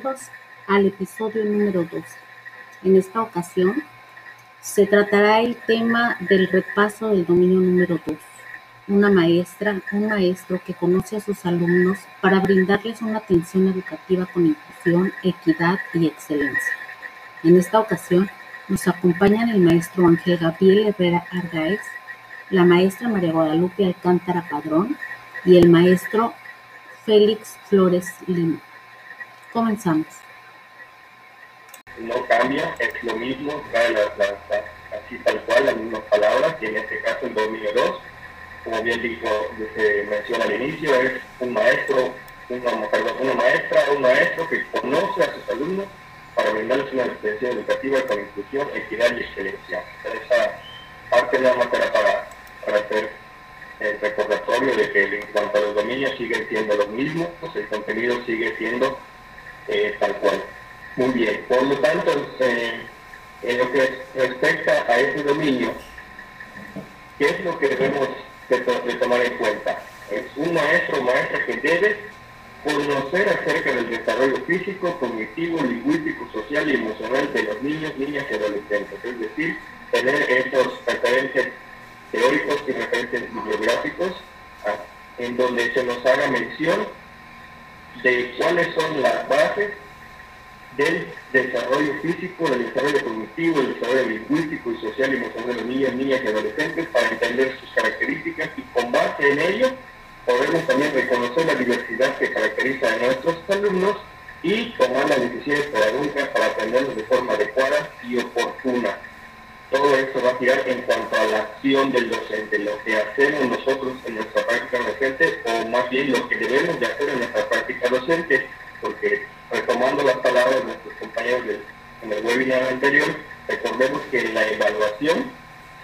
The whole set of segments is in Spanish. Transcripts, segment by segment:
bienvenidos al episodio número 12. En esta ocasión se tratará el tema del repaso del dominio número 2. Una maestra, un maestro que conoce a sus alumnos para brindarles una atención educativa con inclusión, equidad y excelencia. En esta ocasión nos acompañan el maestro Ángel Gabriel Herrera Argaez, la maestra María Guadalupe Alcántara Padrón y el maestro Félix Flores Lima. Comenzamos. No cambia, es lo mismo, trae la, así tal cual, las mismas palabras, y en este caso el dominio 2, como bien dijo, se menciona al inicio, es un maestro, una, perdón, una maestra, un maestro que conoce a sus alumnos para brindarles una experiencia educativa con inclusión, equidad y excelencia. Esa parte nada más era para, hacer el recordatorio de que en cuanto a los dominios siguen siendo los mismos, el contenido sigue siendo eh, tal cual. Muy bien, por lo tanto, eh, en lo que respecta a ese dominio, ¿qué es lo que debemos de, tomar en cuenta? Es un maestro o maestra que debe conocer acerca del desarrollo físico, cognitivo, lingüístico, social y emocional de los niños, niñas y adolescentes. Es decir, tener esos referentes teóricos y referentes bibliográficos ah, en donde se nos haga mención de cuáles son las bases del desarrollo físico, del desarrollo cognitivo, del desarrollo lingüístico y social y emocional de los niñas y adolescentes para entender sus características y con base en ello podemos también reconocer la diversidad que caracteriza a nuestros alumnos y tomar las decisiones pedagógicas para aprenderlos de forma adecuada y oportuna. Todo esto va a girar en cuanto a la acción del docente, lo que hacemos nosotros en nuestra práctica docente o más bien lo que debemos de hacer en nuestra práctica docente, porque retomando las palabras de nuestros compañeros en el webinar anterior, recordemos que la evaluación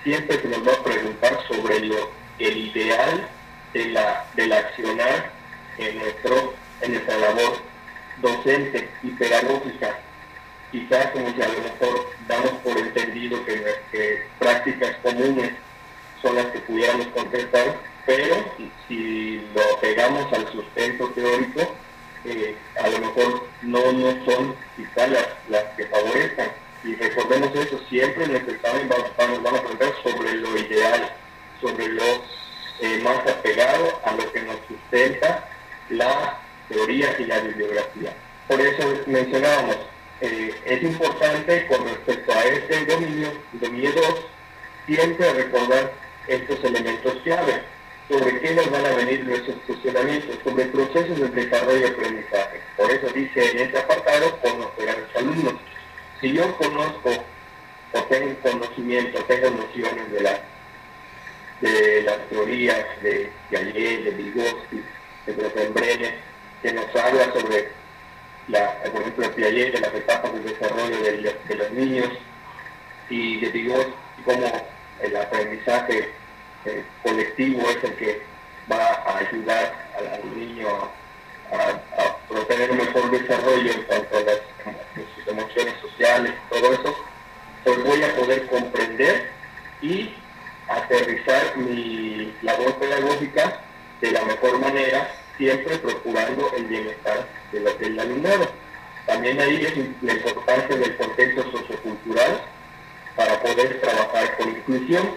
siempre se nos va a preguntar sobre lo, el ideal de la, del accionar en, nuestro, en nuestra labor docente y pedagógica. Quizás como si a lo mejor damos por entendido que, prácticas comunes son las que pudiéramos contestar, pero si lo pegamos al sustento teórico, eh, a lo mejor no, no son quizás las, las que favorezcan. Y recordemos eso, siempre en nuestro examen vamos, vamos a preguntar sobre lo ideal, sobre lo eh, más apegado a lo que nos sustenta la teoría y la bibliografía. Por eso mencionábamos, eh, es importante con respecto a este dominio, dominio 2, siempre recordar estos elementos clave, sobre qué nos van a venir nuestros funcionamientos, sobre procesos de desarrollo y aprendizaje. Por eso dice en este apartado, conocer a los alumnos. Si yo conozco o tengo conocimiento, tengo nociones de la de las teorías de Piaget, de Vygotsky, de Grothendieck, que nos habla sobre, la, por ejemplo, Piaget, de las etapas de desarrollo de, los niños, y de Vygotsky, cómo el aprendizaje eh, colectivo es el que va a ayudar al, niño a, a, tener un mejor desarrollo en cuanto a las, sus emociones sociales, todo eso, pues voy a poder comprender y aterrizar mi labor pedagógica de la mejor manera, siempre procurando el bienestar de la, del alumnado. También ahí es la importancia del contexto sociocultural para poder trabajar con inclusión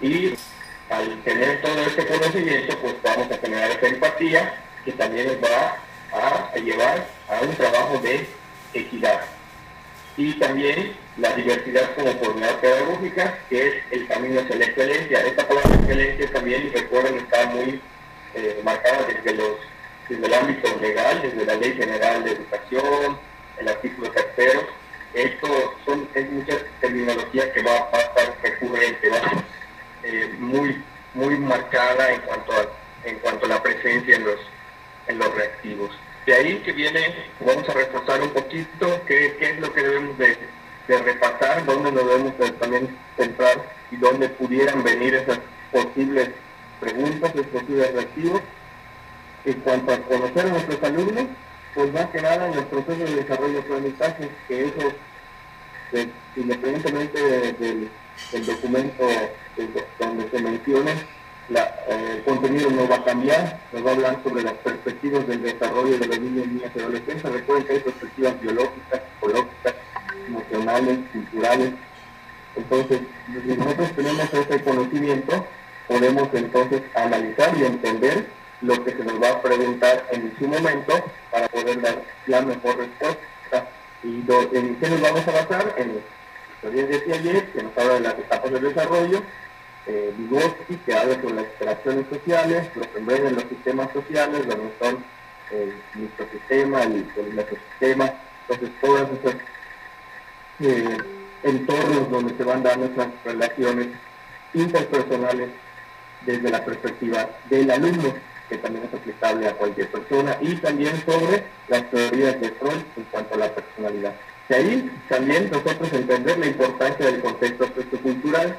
y al tener todo este conocimiento pues vamos a generar esa empatía que también nos va a llevar a un trabajo de equidad y también la diversidad como oportunidad pedagógica, que es el camino hacia la excelencia. Esta palabra excelencia también, recuerden, está muy eh, marcada desde, los, desde el ámbito legal, desde la Ley General de Educación, el artículo tercero. Esto son, es mucha terminología que va, a estar recurrente, va eh, muy, muy marcada en cuanto, a, en cuanto a la presencia en los, en los reactivos. De ahí que viene, vamos a reforzar un poquito qué, qué es lo que debemos de, repasar, dónde nos debemos de también centrar y dónde pudieran venir esas posibles preguntas, posibles reactivos. En cuanto a conocer a nuestros alumnos, pues más que nada en el proceso de desarrollo de aprendizaje, que eso, pues, independientemente del, documento donde se menciona, el contenido no va a cambiar, nos va a hablar sobre las perspectivas del desarrollo de los niños, niñas y adolescentes. Recuerden que hay perspectivas biológicas, psicológicas, emocionales, culturales. Entonces, nosotros tenemos ese conocimiento, podemos entonces analizar y entender lo que se nos va a preguntar en su momento para poder dar la mejor respuesta. ¿Y en qué nos vamos a basar? En los que decía ayer, que nos habla de las etapas del desarrollo, eh, Vygotsky, que habla sobre las interacciones sociales, lo que ven en los sistemas sociales, donde son el microsistema, el, el macrosistema, entonces todos esos eh, entornos donde se van dando esas relaciones interpersonales desde la perspectiva del alumno, que también es aplicable a cualquier persona, y también sobre las teorías de Freud en cuanto a la personalidad. De ahí también nosotros entender la importancia del contexto sociocultural,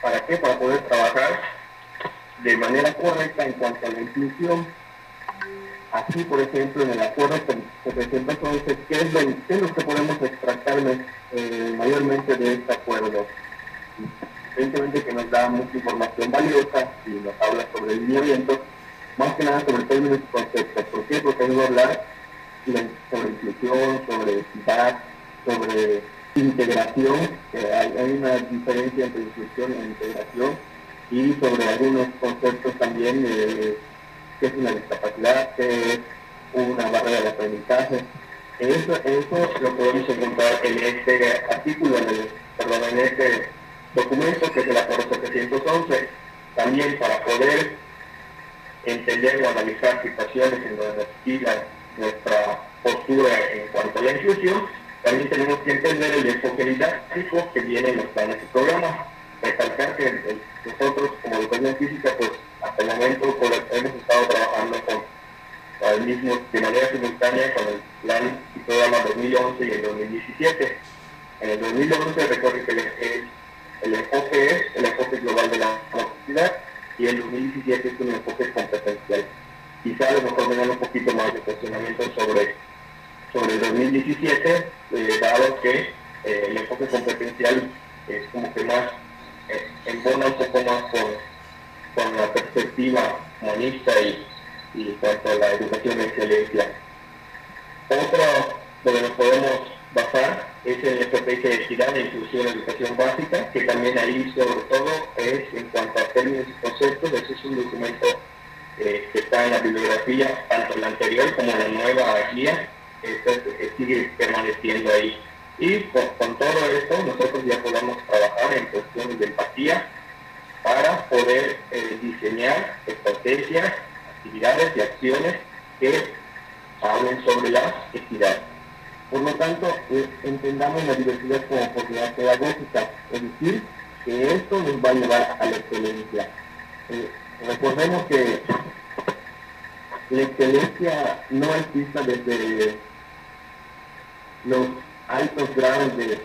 ¿para qué? Para poder trabajar de manera correcta en cuanto a la inclusión. Así, por ejemplo, en el acuerdo se presenta entonces qué es lo que podemos extractar eh, mayormente de este acuerdo evidentemente que nos da mucha información valiosa y nos habla sobre el lineamiento, más que nada sobre términos y conceptos. ¿Por qué? Porque hay que hablar sobre inclusión, sobre equidad, sobre integración, hay, una diferencia entre inclusión e integración, y sobre algunos conceptos también de qué es una discapacidad, qué es una barrera de aprendizaje. Eso, eso lo podemos encontrar en este artículo, en perdón, en este documento que es el acuerdo 711, también para poder entender o analizar situaciones en donde nos nuestra postura en cuanto a la inclusión, también tenemos que entender el enfoque didáctico que viene en los planes y programas. Recalcar que nosotros como educación física, pues hasta el momento pues, hemos estado trabajando con el mismo, de manera simultánea con el plan y programa 2011 y el 2017. En el 2011 recuerden que el, el enfoque es el enfoque global de la movilidad y el 2017 es un enfoque competencial. Quizá a lo mejor me un poquito más de cuestionamiento sobre, sobre el 2017, eh, dado que eh, el enfoque competencial es como que más eh, embona un poco más con, con la perspectiva humanista y, y cuanto a la educación de excelencia. Otro donde nos podemos basar es en la estrategia de equidad e inclusión en educación básica, que también ahí sobre todo es en cuanto a términos y conceptos, ese es un documento eh, que está en la bibliografía, tanto la anterior como la nueva guía, este, sigue permaneciendo ahí. Y con, todo esto nosotros ya podemos trabajar en cuestiones de empatía para poder eh, diseñar estrategias, actividades y acciones que hablen sobre la equidad. Por lo tanto, eh, entendamos la diversidad como oportunidad pedagógica, es decir, que esto nos va a llevar a la excelencia. Eh, recordemos que la excelencia no existe desde los altos grados de,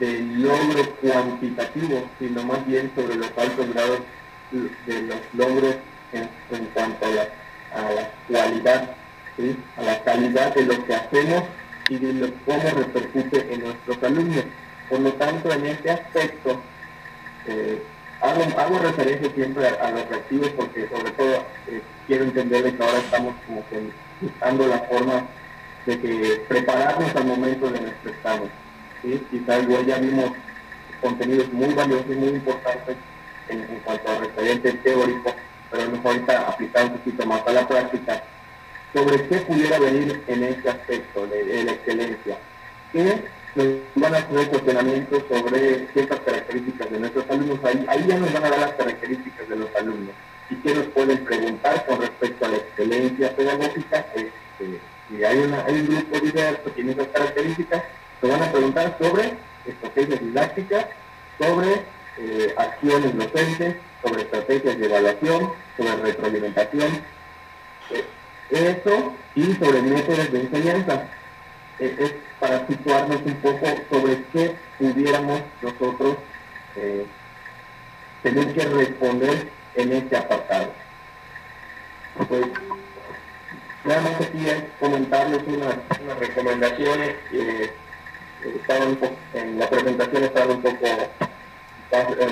de logro cuantitativo, sino más bien sobre los altos grados de los logros en, cuanto a la, a la cualidad a la calidad de lo que hacemos y de cómo repercute en nuestros alumnos. Por lo tanto, en este aspecto, eh, hago, referencia siempre a, los reactivos porque sobre todo eh, quiero entender que ahora estamos como que buscando la forma de que prepararnos al momento de nuestro examen. ¿sí? Quizás igual ya vimos contenidos muy valiosos y muy importantes en, cuanto al referente teórico, pero mejor ahorita aplicar un poquito más a la práctica sobre qué pudiera venir en este aspecto de, la excelencia. Que nos van a hacer cuestionamientos sobre ciertas características de nuestros alumnos. Ahí, ahí ya nos van a dar las características de los alumnos. Y qué nos pueden preguntar con respecto a la excelencia pedagógica. Este, si hay, un grupo diverso que tiene esas características, nos van a preguntar sobre estrategias didácticas, sobre eh, acciones docentes, sobre estrategias de evaluación, sobre retroalimentación. Eh, eso y sobre métodos de enseñanza. Eh, es para situarnos un poco sobre qué pudiéramos nosotros eh, tener que responder en este apartado. Pues, nada más es comentarles unas, recomendaciones que estaban en la presentación estaban un poco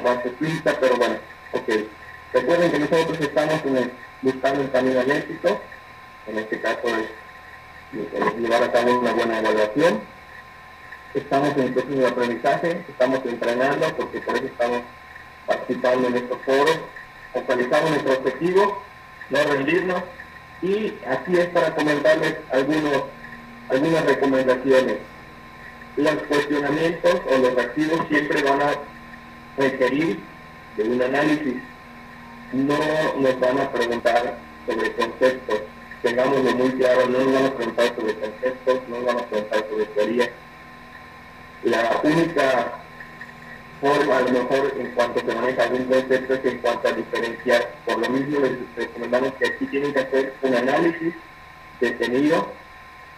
más, explícita, pero bueno, ok. Recuerden que nosotros estamos buscando el camino al éxito, en este caso es llevar a cabo una buena evaluación. Estamos en el proceso de aprendizaje, estamos entrenando, porque por eso estamos participando en estos foros, focalizamos nuestro objetivo, no rendirnos, y aquí es para comentarles algunos, algunas recomendaciones. Los cuestionamientos o los activos siempre van a requerir de un análisis. No nos van a preguntar sobre conceptos, tengámoslo muy claro, no nos van a preguntar sobre conceptos, no nos van a preguntar sobre teoría. La única forma, a lo mejor, en cuanto se maneja algún concepto, es en cuanto a diferenciar. Por lo mismo, les recomendamos que aquí tienen que hacer un análisis detenido,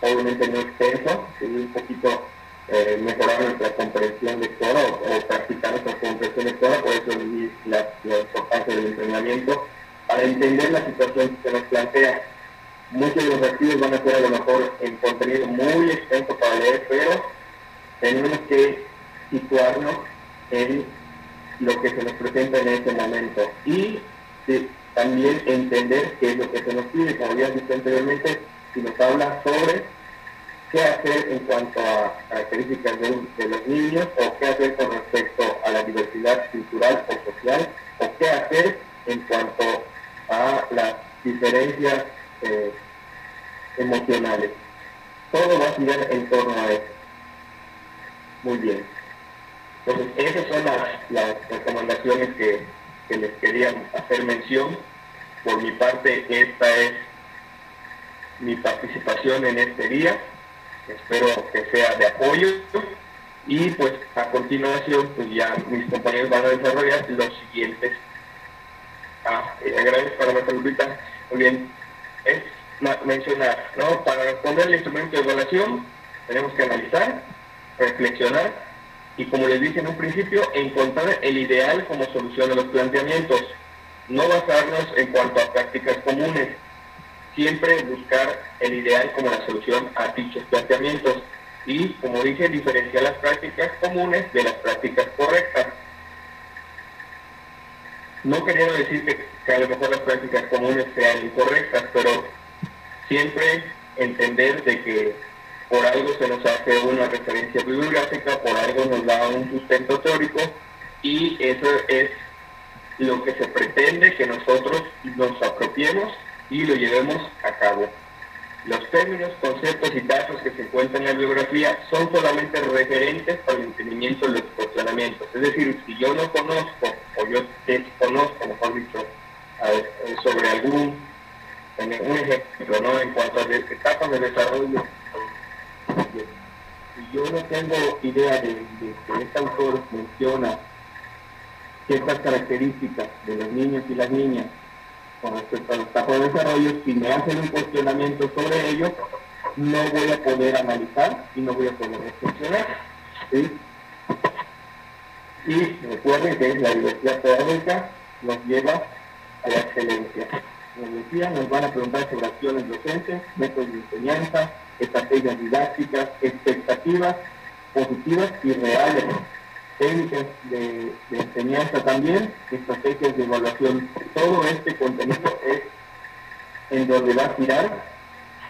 obviamente no extenso, un poquito eh, mejorar nuestra comprensión lectora o, o, practicar nuestra comprensión lectora, por eso la, la importancia del entrenamiento, para entender la situación que se nos plantea. Muchos de los activos van a ser a lo mejor en contenido muy extenso para leer, pero tenemos que situarnos en lo que se nos presenta en este momento. Y también entender qué es lo que se nos pide, como ya dije anteriormente, si nos habla sobre qué hacer en cuanto a características de, los niños o qué hacer con respecto a la diversidad cultural o social o qué hacer en cuanto a las diferencias eh, emocionales. Todo va a girar en torno a eso. Muy bien. Entonces, esas son las, recomendaciones que, les quería hacer mención. Por mi parte, esta es mi participación en este día. Espero que sea de apoyo. Y pues a continuación, pues ya mis compañeros van a desarrollar los siguientes. Ah, eh, agradezco para la saludita. Muy bien. Es mencionar, ¿no? Para responder al instrumento de evaluación, tenemos que analizar, reflexionar y como les dije en un principio, encontrar el ideal como solución a los planteamientos, no basarnos en cuanto a prácticas comunes, siempre buscar el ideal como la solución a dichos planteamientos y, como dije, diferenciar las prácticas comunes de las prácticas correctas. No quería decir que, que a lo mejor las prácticas comunes sean incorrectas, pero siempre entender de que por algo se nos hace una referencia bibliográfica, por algo nos da un sustento teórico y eso es lo que se pretende que nosotros nos apropiemos y lo llevemos a cabo. Los términos, conceptos y datos que se encuentran en la bibliografía son solamente referentes para el entendimiento de los cuestionamientos. Es decir, si yo no conozco o yo desconozco, mejor dicho, sobre algún, un ejemplo, ¿no? en cuanto a etapas de desarrollo si yo no tengo idea de, que este autor menciona ciertas características de los niños y las niñas con respecto a los etapas de desarrollo, si me hacen un cuestionamiento sobre ello, no voy a poder analizar y no voy a poder reflexionar. Y recuerden que la diversidad pedagógica nos lleva a la excelencia. Como decía, nos van a preguntar sobre acciones docentes, métodos de enseñanza, estrategias didácticas, expectativas positivas y reales, técnicas de, enseñanza también, estrategias de evaluación. Todo este contenido es en donde va a girar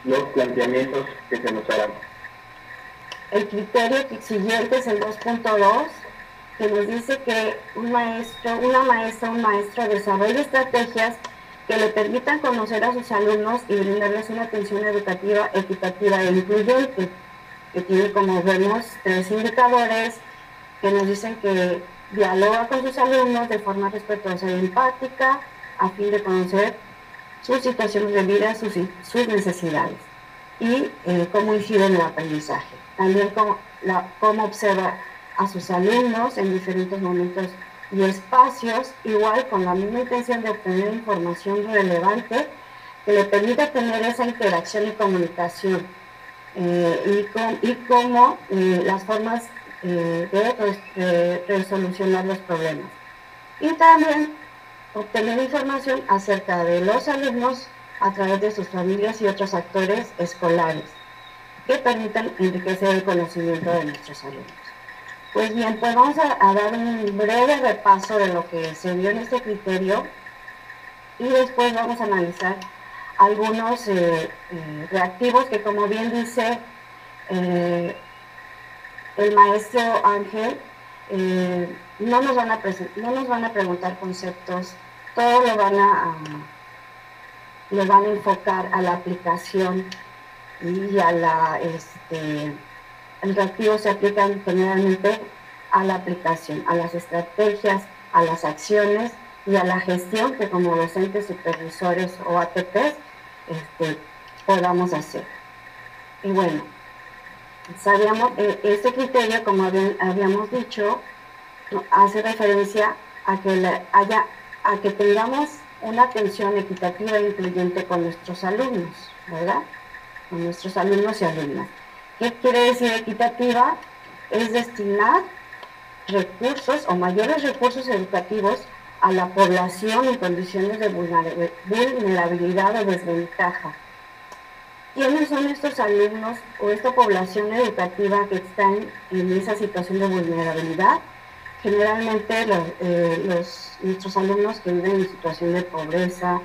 los planteamientos que se nos harán. El criterio siguiente es el 2.2, que nos dice que un maestro, una maestra, un maestro desarrolla estrategias que le permitan conocer a sus alumnos y brindarles una atención educativa equitativa e incluyente, que tiene, como vemos, tres indicadores que nos dicen que dialoga con sus alumnos de forma respetuosa y empática a fin de conocer sus situaciones de vida, sus, sus necesidades y eh, cómo incide en el aprendizaje. También cómo, la, cómo observa a sus alumnos en diferentes momentos y espacios, igual con la misma intención de obtener información relevante que le permita tener esa interacción y comunicación eh, y, y cómo eh, las formas eh, de, resolucionar los problemas. Y también obtener información acerca de los alumnos a través de sus familias y otros actores escolares que permitan enriquecer el conocimiento de nuestros alumnos. Pues bien, pues vamos a, dar un breve repaso de lo que se vio en este criterio y después vamos a analizar algunos eh, eh, reactivos que como bien dice eh, el maestro Ángel, no, nos van a no nos van a preguntar conceptos, todo lo van a, van a enfocar a la aplicación y a la este, el reactivo se aplican generalmente a la aplicación, a las estrategias, a las acciones y a la gestión que como docentes, supervisores o ATPs este, podamos hacer. Y bueno, sabíamos, eh, este criterio, como habíamos dicho, hace referencia a que haya, a que tengamos una atención equitativa e incluyente con nuestros alumnos, ¿verdad? Con nuestros alumnos y alumnas. ¿Qué quiere decir equitativa? Es destinar recursos o mayores recursos educativos a la población en condiciones de vulnerabilidad o desventaja. ¿Quiénes son estos alumnos o esta población educativa que están en esa situación de vulnerabilidad? Generalmente los, eh, nuestros alumnos que viven en situación de pobreza,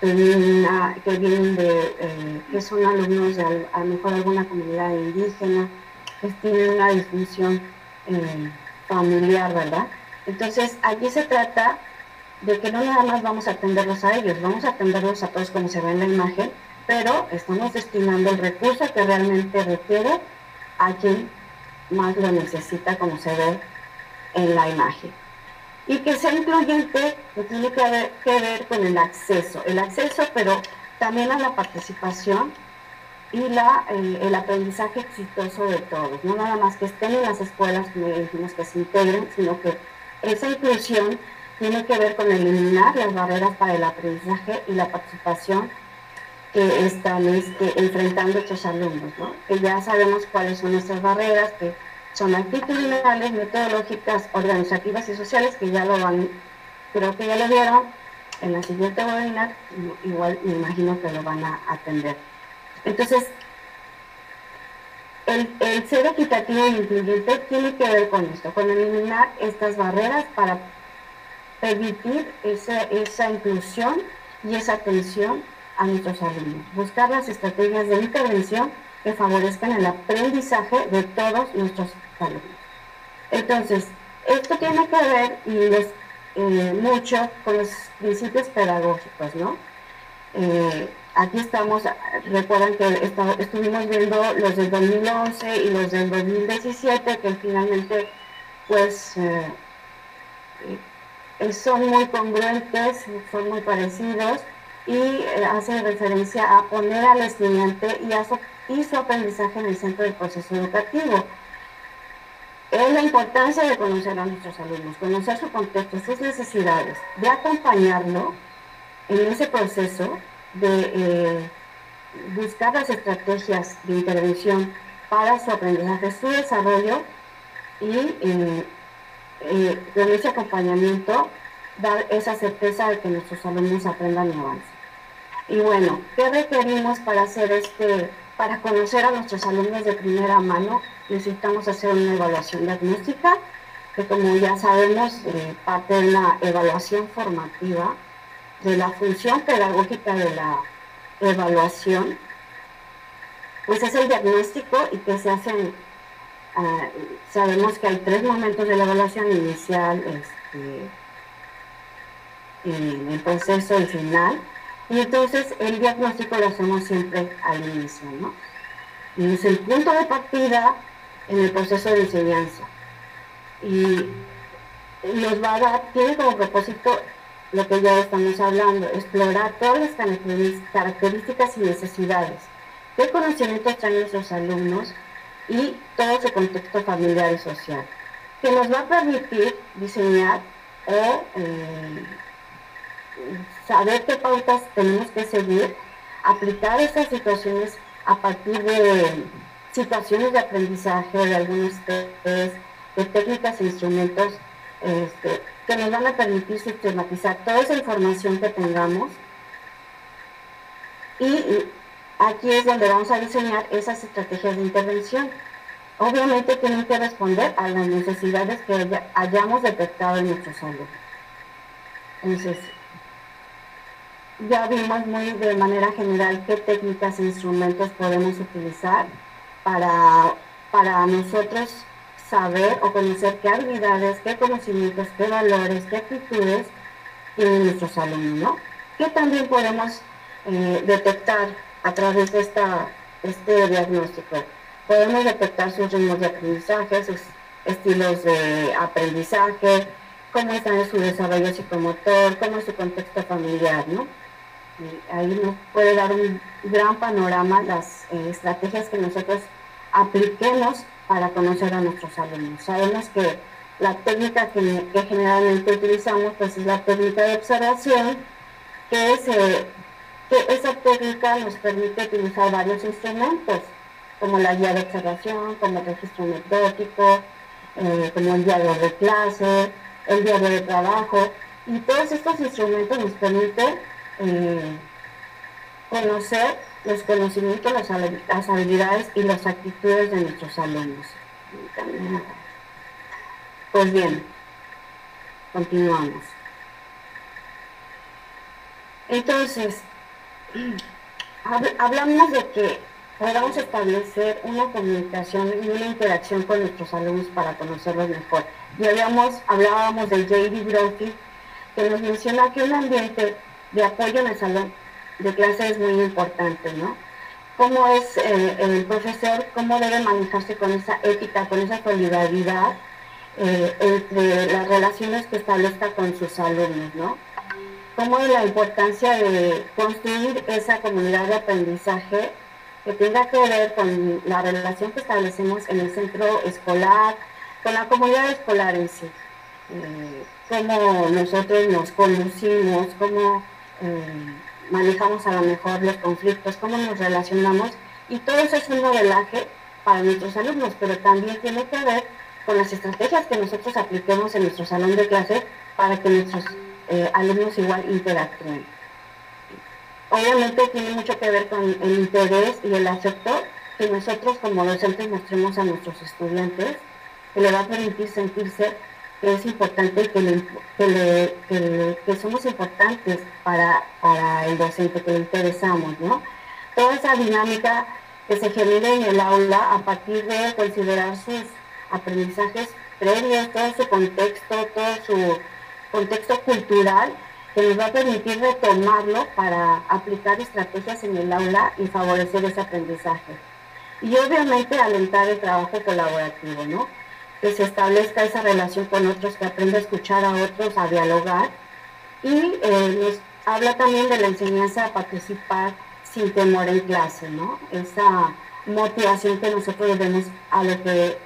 que vienen, de, eh, que son alumnos de a, lo mejor alguna comunidad indígena, que tienen una disfunción eh, familiar, ¿verdad? Entonces, aquí se trata de que no nada más vamos a atenderlos a ellos, vamos a atenderlos a todos como se ve en la imagen, pero estamos destinando el recurso que realmente requiere a quien más lo necesita, como se ve en la imagen y que sea incluyente que tiene que ver, con el acceso, el acceso pero también a la participación y la, el aprendizaje exitoso de todos, no nada más que estén en las escuelas, como dijimos, que se integren, sino que esa inclusión tiene que ver con eliminar las barreras para el aprendizaje y la participación que están este, enfrentando estos alumnos, ¿no? que ya sabemos cuáles son nuestras barreras, que son actitudinales, metodológicas, organizativas y sociales, que ya lo van, creo que ya lo vieron en la siguiente webinar, igual me imagino que lo van a atender. Entonces, el, ser equitativo e incluyente tiene que ver con esto, con eliminar estas barreras para permitir esa, esa inclusión y esa atención a nuestros alumnos. Buscar las estrategias de intervención que favorezcan el aprendizaje de todos nuestros alumnos. Entonces, esto tiene que ver eh, mucho con los principios pedagógicos, ¿no? Eh, aquí estamos, recuerdan que estuvimos viendo los del 2011 y los del 2017, que finalmente, pues, eh, son muy congruentes, son muy parecidos y hace referencia a poner al estudiante y a su y su aprendizaje en el centro del proceso educativo. Es la importancia de conocer a nuestros alumnos, conocer su contexto, sus necesidades, de acompañarlo en ese proceso, de eh, buscar las estrategias de intervención para su aprendizaje, su desarrollo y eh, eh, con ese acompañamiento dar esa certeza de que nuestros alumnos aprendan y avancen. Y bueno, ¿qué requerimos para hacer este para conocer a nuestros alumnos de primera mano necesitamos hacer una evaluación diagnóstica, que como ya sabemos eh, parte de la evaluación formativa, de la función pedagógica de la evaluación, pues es el diagnóstico y que se hacen, ah, sabemos que hay tres momentos de la evaluación inicial, este, el proceso y final, y entonces el diagnóstico lo hacemos siempre al inicio, ¿no? Y es el punto de partida en el proceso de enseñanza. Y nos va a dar, tiene como propósito lo que ya estamos hablando, explorar todas las características y necesidades, qué conocimientos traen nuestros alumnos y todo su contexto familiar y social, que nos va a permitir diseñar o eh, saber qué pautas tenemos que seguir, aplicar estas situaciones a partir de situaciones de aprendizaje, de algunos test, de técnicas e instrumentos este, que nos van a permitir sistematizar toda esa información que tengamos. Y aquí es donde vamos a diseñar esas estrategias de intervención obviamente tienen que responder a las necesidades que hayamos detectado en nuestros alumnos. Entonces, ya vimos muy de manera general qué técnicas e instrumentos podemos utilizar para, para nosotros saber o conocer qué habilidades, qué conocimientos, qué valores, qué actitudes tienen nuestros alumnos, ¿no? Que también podemos eh, detectar a través de esta, este diagnóstico. Podemos detectar sus ritmos de aprendizaje, sus estilos de aprendizaje, cómo está su desarrollo psicomotor, cómo es su contexto familiar, ¿no? Ahí nos puede dar un gran panorama las eh, estrategias que nosotros apliquemos para conocer a nuestros alumnos. Sabemos que la técnica que, generalmente utilizamos pues es la técnica de observación, que, es, eh, que esa técnica nos permite utilizar varios instrumentos, como la guía de observación, como el registro anecdótico, eh, como el diario de clase, el diario de trabajo, y todos estos instrumentos nos permiten eh, conocer los conocimientos, las, habilidades y las actitudes de nuestros alumnos. Pues bien, continuamos. Entonces, hablamos de que podamos establecer una comunicación y una interacción con nuestros alumnos para conocerlos mejor. Y habíamos, hablábamos de J.D. Brophy, que nos menciona que un ambiente de apoyo en el salón de clase es muy importante, ¿no? Cómo es eh, el profesor, cómo debe manejarse con esa ética, con esa solidaridad eh, entre las relaciones que establezca con sus alumnos, ¿no? Cómo es la importancia de construir esa comunidad de aprendizaje que tenga que ver con la relación que establecemos en el centro escolar, con la comunidad escolar en sí. Eh, cómo nosotros nos conducimos, cómo eh, manejamos a lo mejor los conflictos, cómo nos relacionamos, y todo eso es un modelaje para nuestros alumnos, pero también tiene que ver con las estrategias que nosotros apliquemos en nuestro salón de clase para que nuestros eh, alumnos igual interactúen. Obviamente tiene mucho que ver con el interés y el afecto que nosotros como docentes mostremos a nuestros estudiantes, que le va a permitir sentirse que es importante que, le, que, somos importantes para, para, el docente, que le interesamos, ¿no? Toda esa dinámica que se genera en el aula a partir de considerar sus aprendizajes previos, todo su contexto, todo su contexto cultural, que nos va a permitir retomarlo para aplicar estrategias en el aula y favorecer ese aprendizaje. Y obviamente alentar el trabajo colaborativo, ¿no? Que se establezca esa relación con otros, que aprenda a escuchar a otros, a dialogar. Y eh, nos habla también de la enseñanza a participar sin temor en clase, ¿no? Esa motivación que nosotros debemos a lo que,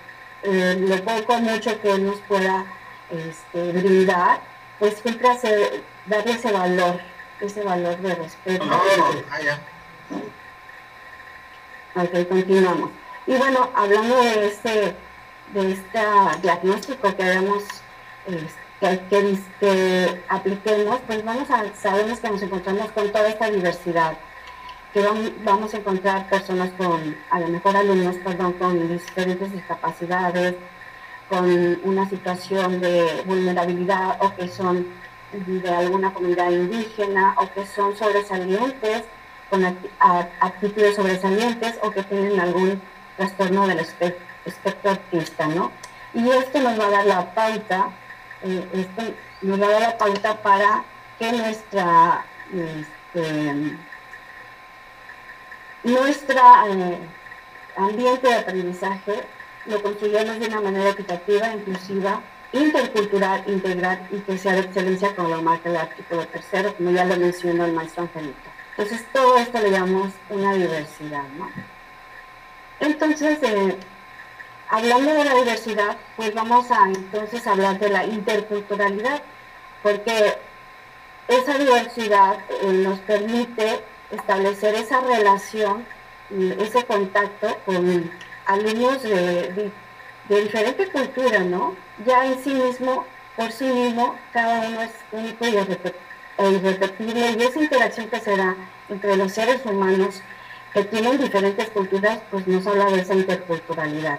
eh, lo poco mucho que él nos pueda este, brindar, pues siempre hacer, darle ese valor, ese valor de respeto. Ok, continuamos. Y bueno, hablando de este de este diagnóstico que debemos que, que, apliquemos, pues vamos a, sabemos que nos encontramos con toda esta diversidad, que vamos a encontrar personas con, a lo mejor alumnos, perdón, con diferentes discapacidades, con una situación de vulnerabilidad o que son de alguna comunidad indígena o que son sobresalientes, con actitudes sobresalientes o que tienen algún trastorno del espectro espectro artista, ¿no? Y esto nos va a dar la pauta, eh, esto nos va a dar la pauta para que nuestra, este, nuestra eh, ambiente de aprendizaje lo construyamos de una manera equitativa, inclusiva, intercultural, integral y que sea de excelencia como lo marca el artículo tercero, como ya lo mencionó el maestro Angelito. Entonces todo esto le llamamos una diversidad, ¿no? Entonces, eh, hablando de la diversidad, pues vamos a entonces hablar de la interculturalidad, porque esa diversidad eh, nos permite establecer esa relación, ese contacto con alumnos de, diferente cultura, ¿no? Ya en sí mismo, por sí mismo, cada uno es único y e irrepetible, y esa interacción que se da entre los seres humanos que tienen diferentes culturas, pues nos habla de esa interculturalidad.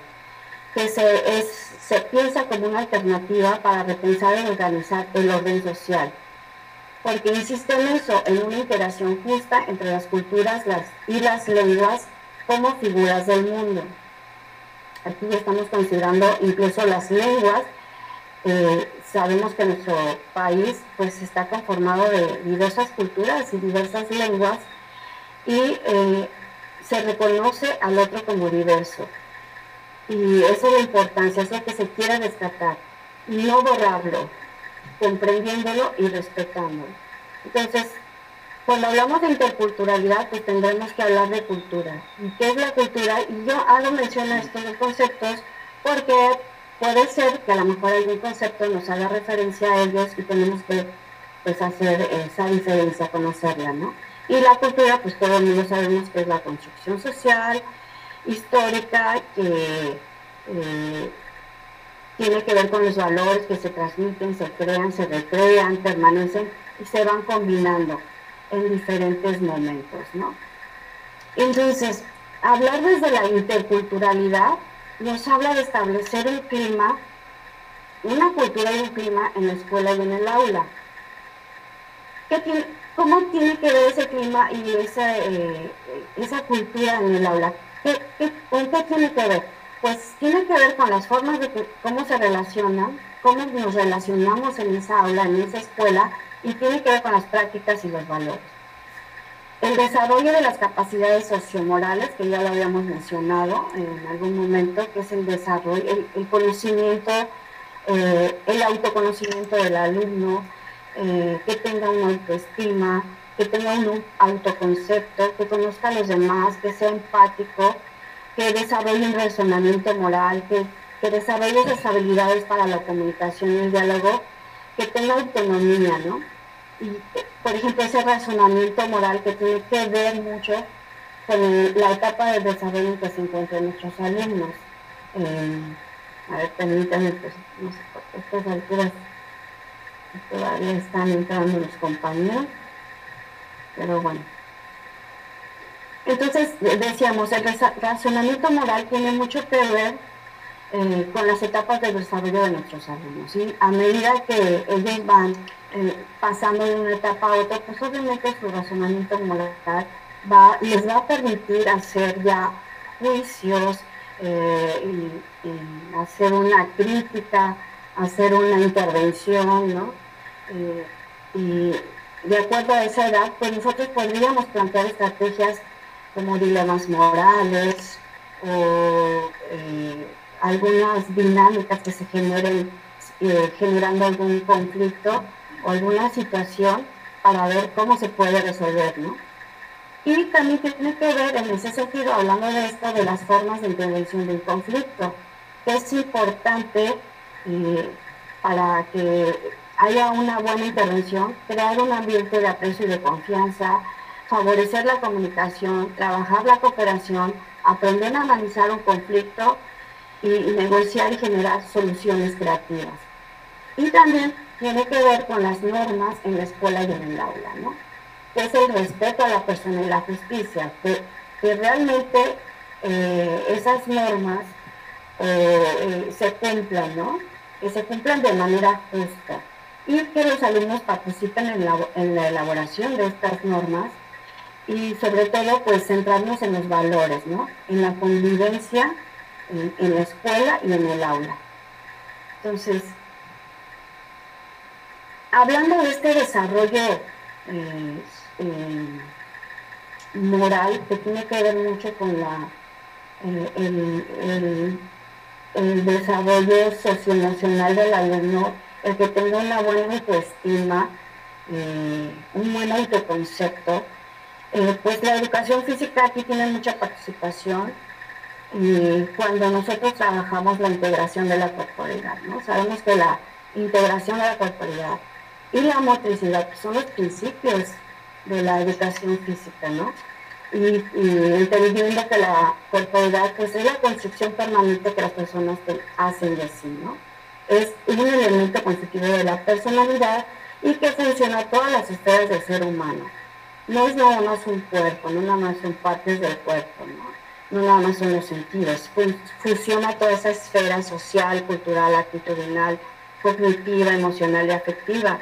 Que se, se piensa como una alternativa para repensar y organizar el orden social, porque insiste en eso, en una interacción justa entre las culturas las, y las lenguas como figuras del mundo. Aquí estamos considerando incluso las lenguas. Eh, sabemos que nuestro país pues está conformado de diversas culturas y diversas lenguas y eh, se reconoce al otro como diverso. Y esa es la importancia, es lo que se quiere rescatar. No borrarlo, comprendiéndolo y respetándolo. Entonces, cuando hablamos de interculturalidad, pues tendremos que hablar de cultura. ¿Y qué es la cultura? Y yo hago mención a estos dos conceptos porque puede ser que a lo mejor algún concepto nos haga referencia a ellos y tenemos que pues, hacer esa diferencia, conocerla, ¿no? Y la cultura, pues todo el mundo sabemos que es la construcción social, histórica, que eh, tiene que ver con los valores que se transmiten, se crean, se recrean, permanecen y se van combinando en diferentes momentos, ¿no? Entonces, hablar desde la interculturalidad nos habla de establecer un clima, una cultura y un clima en la escuela y en el aula. ¿Cómo tiene que ver ese clima y esa, eh, esa cultura en el aula? ¿Qué, con qué tiene que ver? Pues tiene que ver con las formas de cómo se relacionan, cómo nos relacionamos en esa aula, en esa escuela, y tiene que ver con las prácticas y los valores. El desarrollo de las capacidades sociomorales, que ya lo habíamos mencionado en algún momento, que es el desarrollo, el, conocimiento, eh, el autoconocimiento del alumno, eh, que tenga una autoestima, que tenga un autoconcepto, que conozca a los demás, que sea empático, que desarrolle un razonamiento moral, que, desarrolle esas habilidades para la comunicación y el diálogo, que tenga autonomía, ¿no? y, por ejemplo, ese razonamiento moral que tiene que ver mucho con la etapa de desarrollo en que se encuentran nuestros alumnos. Eh, a ver, permítanme, pues, no sé, por estas alturas todavía están entrando los compañeros, pero bueno. Entonces, decíamos, el razonamiento moral tiene mucho que ver eh, con las etapas de desarrollo de nuestros alumnos. y A medida que ellos van eh, pasando de una etapa a otra, pues obviamente su razonamiento moral va, les va a permitir hacer ya juicios, eh, hacer una crítica, hacer una intervención, ¿no? De acuerdo a esa edad, pues nosotros podríamos plantear estrategias como dilemas morales o algunas dinámicas que se generen generando algún conflicto o alguna situación para ver cómo se puede resolver, ¿no? Y también tiene que ver en ese sentido, hablando de esto, de las formas de intervención del conflicto, que es importante eh, para que haya una buena intervención, crear un ambiente de aprecio y de confianza, favorecer la comunicación, trabajar la cooperación, aprender a analizar un conflicto y negociar y generar soluciones creativas. Y también tiene que ver con las normas en la escuela y en el aula, ¿no? Es el respeto a la persona y la justicia, que, realmente eh, esas normas eh, se cumplan, ¿no? Que se cumplan de manera justa y que los alumnos participen en la, en la elaboración de estas normas y sobre todo pues centrarnos en los valores, ¿no? En la convivencia en, la escuela y en el aula. Entonces, hablando de este desarrollo eh, eh, moral que tiene que ver mucho con la, el, desarrollo socioemocional del alumno, el que tenga una buena autoestima, eh, un buen autoconcepto, pues la educación física aquí tiene mucha participación y cuando nosotros trabajamos la integración de la corporalidad, ¿no? Sabemos que la integración de la corporalidad y la motricidad, son los principios de la educación física, ¿no? Y, entendiendo que la corporalidad pues, es la construcción permanente que las personas hacen de sí, ¿no? Es un elemento constitutivo de la personalidad y que funciona todas las esferas del ser humano. No es nada más un cuerpo, no nada más son partes del cuerpo, ¿no? no nada más son los sentidos, fusiona toda esa esfera social, cultural, actitudinal, cognitiva, emocional y afectiva,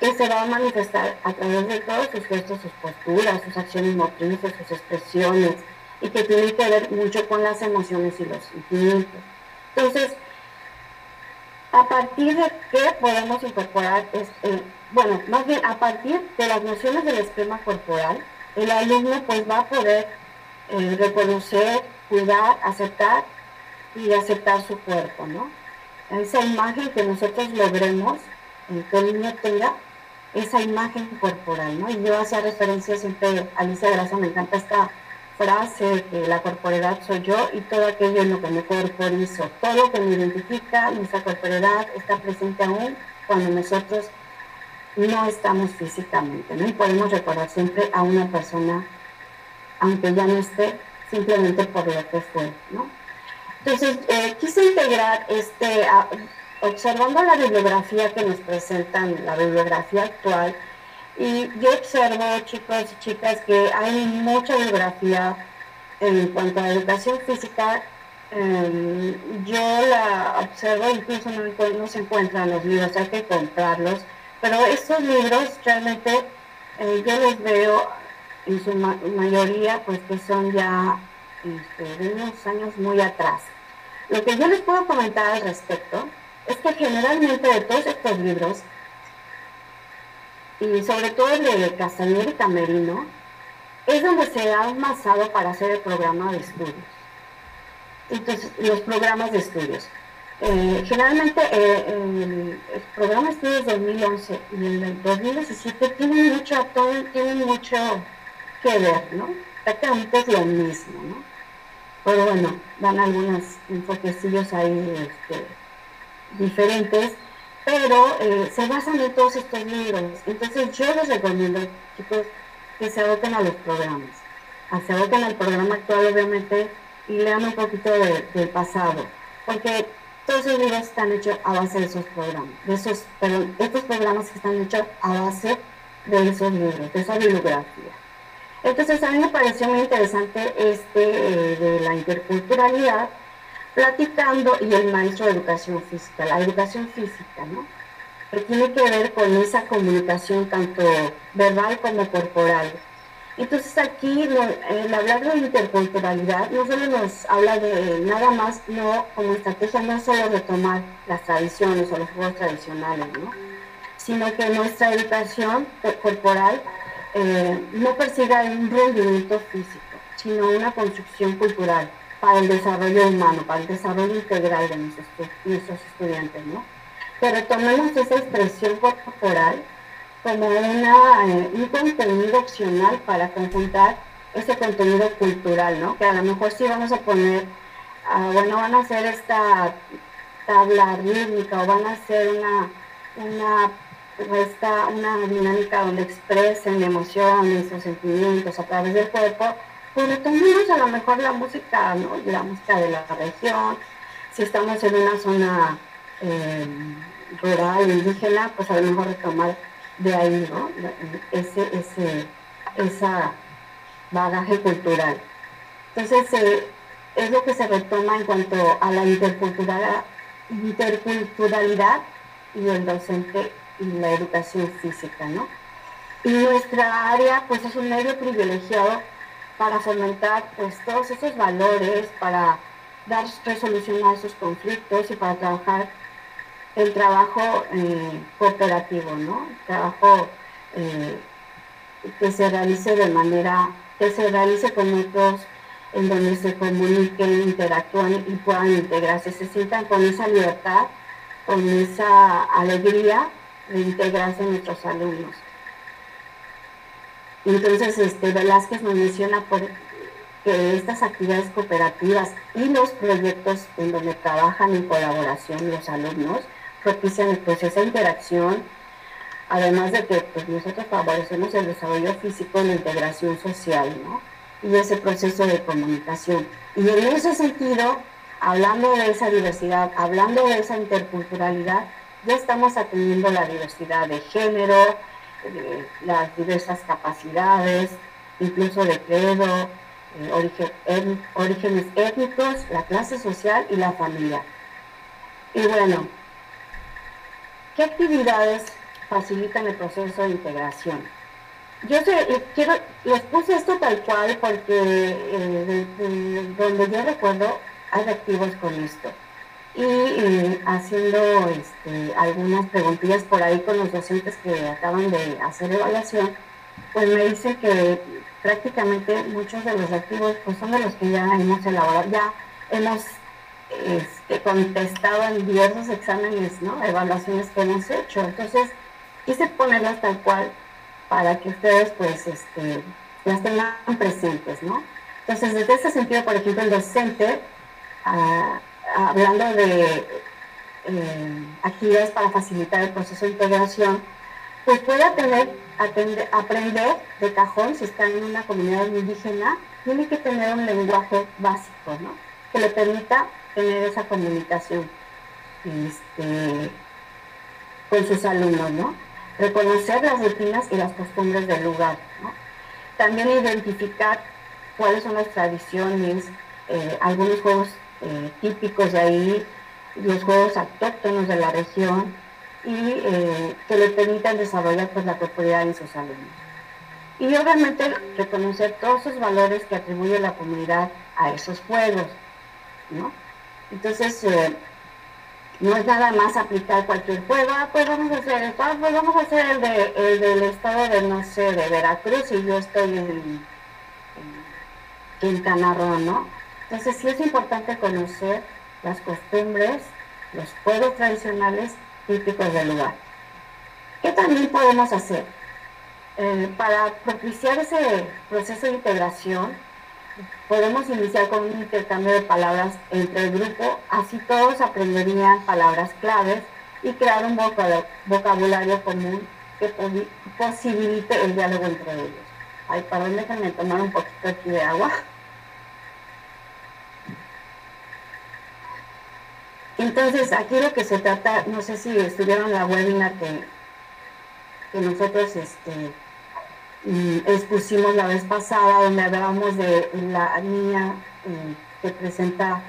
que se va a manifestar a través de todos sus gestos, sus posturas, sus acciones motrices, sus expresiones, y que tienen que ver mucho con las emociones y los sentimientos. Entonces, a partir de qué podemos incorporar, este, bueno, más bien a partir de las nociones del esquema corporal, el alumno pues va a poder eh, reconocer, cuidar, aceptar y aceptar su cuerpo, ¿no? Esa imagen que nosotros logremos, eh, que el niño tenga, esa imagen corporal, ¿no? Y yo hacía referencia siempre, Alicia Gracia, me encanta esta frase que la corporalidad soy yo y todo aquello en lo que me corporizo. Todo lo que me identifica, nuestra corporalidad está presente aún cuando nosotros no estamos físicamente, ¿no? Y podemos recordar siempre a una persona, aunque ya no esté, simplemente por lo que fue, ¿no? Entonces, eh, quise integrar este, observando la bibliografía que nos presentan, la bibliografía actual, y yo observo, chicos y chicas, que hay mucha bibliografía en cuanto a educación física. Em, yo la observo, incluso no, se encuentran los libros, hay que comprarlos pero estos libros realmente eh, yo los veo en su mayoría pues que son ya este, de unos años muy atrás. Lo que yo les puedo comentar al respecto es que generalmente de todos estos libros, y sobre todo el de Castañer y Camerino, es donde se ha amasado para hacer el programa de estudios. Entonces, los programas de estudios. Eh, generalmente eh, el, programa estudios 2011 y el 2017 tienen mucho, tienen mucho que ver, ¿no? Prácticamente es lo mismo, ¿no? Pero bueno, dan algunos enfoquecillos ahí este, diferentes, pero eh, se basan en todos estos libros. Entonces yo les recomiendo, chicos, que se aboquen a los programas. Se aboquen al programa actual, obviamente, y lean un poquito del pasado. Porque todos los libros están hechos a base de esos programas, de esos, pero estos programas están hechos a base de esos libros, de esa bibliografía. Entonces a mí me pareció muy interesante este eh, de la interculturalidad, platicando y el maestro de educación física, la educación física, ¿no? Que tiene que ver con esa comunicación tanto verbal como corporal, entonces aquí el hablar de interculturalidad no solo nos habla de nada más, no como estrategia, no solo de tomar las tradiciones o los juegos tradicionales, ¿no? sino que nuestra educación corporal eh, no persiga un rendimiento físico, sino una construcción cultural para el desarrollo humano, para el desarrollo integral de nuestros, estudiantes, ¿no? Que retomemos esa expresión corporal como una, eh, un contenido opcional para conjuntar ese contenido cultural, ¿no? Que a lo mejor sí vamos a poner, ah, bueno, van a hacer esta tabla rítmica o van a hacer una, una, esta, una dinámica donde expresen emociones o sentimientos a través del cuerpo, pues retomemos a lo mejor la música, ¿no? la música de la región, si estamos en una zona eh, rural, indígena, pues a lo mejor retomar de ahí, ¿no? Ese, ese esa bagaje cultural. Entonces, eh, es lo que se retoma en cuanto a la intercultural, interculturalidad y el docente y la educación física, ¿no? Y nuestra área, pues, es un medio privilegiado para fomentar, pues, todos esos valores, para dar resolución a esos conflictos y para trabajar el trabajo eh, cooperativo, ¿no? El trabajo eh, que se realice de manera, que se realice con otros, en donde se comuniquen, interactúen y puedan integrarse, se sientan con esa libertad, con esa alegría de integrarse nuestros alumnos. Entonces, este, Velázquez nos menciona que estas actividades cooperativas y los proyectos en donde trabajan en colaboración los alumnos propician pues esa interacción, además de que pues, nosotros favorecemos el desarrollo físico la integración social, ¿no? Y ese proceso de comunicación. Y en ese sentido, hablando de esa diversidad, hablando de esa interculturalidad, ya estamos atendiendo la diversidad de género, las diversas capacidades, incluso de credo, eh, orígenes étnicos, la clase social y la familia. Y bueno, ¿qué actividades facilitan el proceso de integración? Yo sé, quiero, les puse esto tal cual porque eh, donde yo recuerdo hay activos con esto. Y haciendo este, algunas preguntillas por ahí con los docentes que acaban de hacer evaluación, pues me dice que prácticamente muchos de los activos pues son de los que ya hemos elaborado, ya hemos este, contestado en diversos exámenes, ¿no? Evaluaciones que hemos hecho. Entonces, quise ponerlas tal cual para que ustedes pues este, las tengan presentes, ¿no? Entonces, desde ese sentido, por ejemplo, el docente, ah, hablando de eh, actividades para facilitar el proceso de integración, pues puede tener aprender de cajón, si está en una comunidad indígena, tiene que tener un lenguaje básico, ¿no? Que le permita tener esa comunicación este, con sus alumnos, ¿no? Reconocer las rutinas y las costumbres del lugar. También identificar cuáles son las tradiciones, eh, algunos juegos eh, típicos de ahí, los juegos autóctonos de la región, y eh, que le permitan desarrollar pues, la propiedad en sus alumnos. Y obviamente reconocer todos esos valores que atribuye la comunidad a esos juegos, ¿no? Entonces, eh, no es nada más aplicar cualquier juego, ah, pues vamos a hacer esto, ah, pues vamos a hacer el, de, el del estado de, no sé, de Veracruz y yo estoy en, en ¿no? Entonces sí es importante conocer las costumbres, los juegos tradicionales típicos del lugar. ¿Qué también podemos hacer? Eh, para propiciar ese proceso de integración, podemos iniciar con un intercambio de palabras entre el grupo, así todos aprenderían palabras claves y crear un vocabulario común que posibilite el diálogo entre ellos. Ay, perdón, déjenme tomar un poquito aquí de agua. Entonces, aquí lo que se trata, no sé si estuvieron la webinar que, que nosotros este, mm, expusimos la vez pasada, donde hablábamos de la niña eh, que presenta,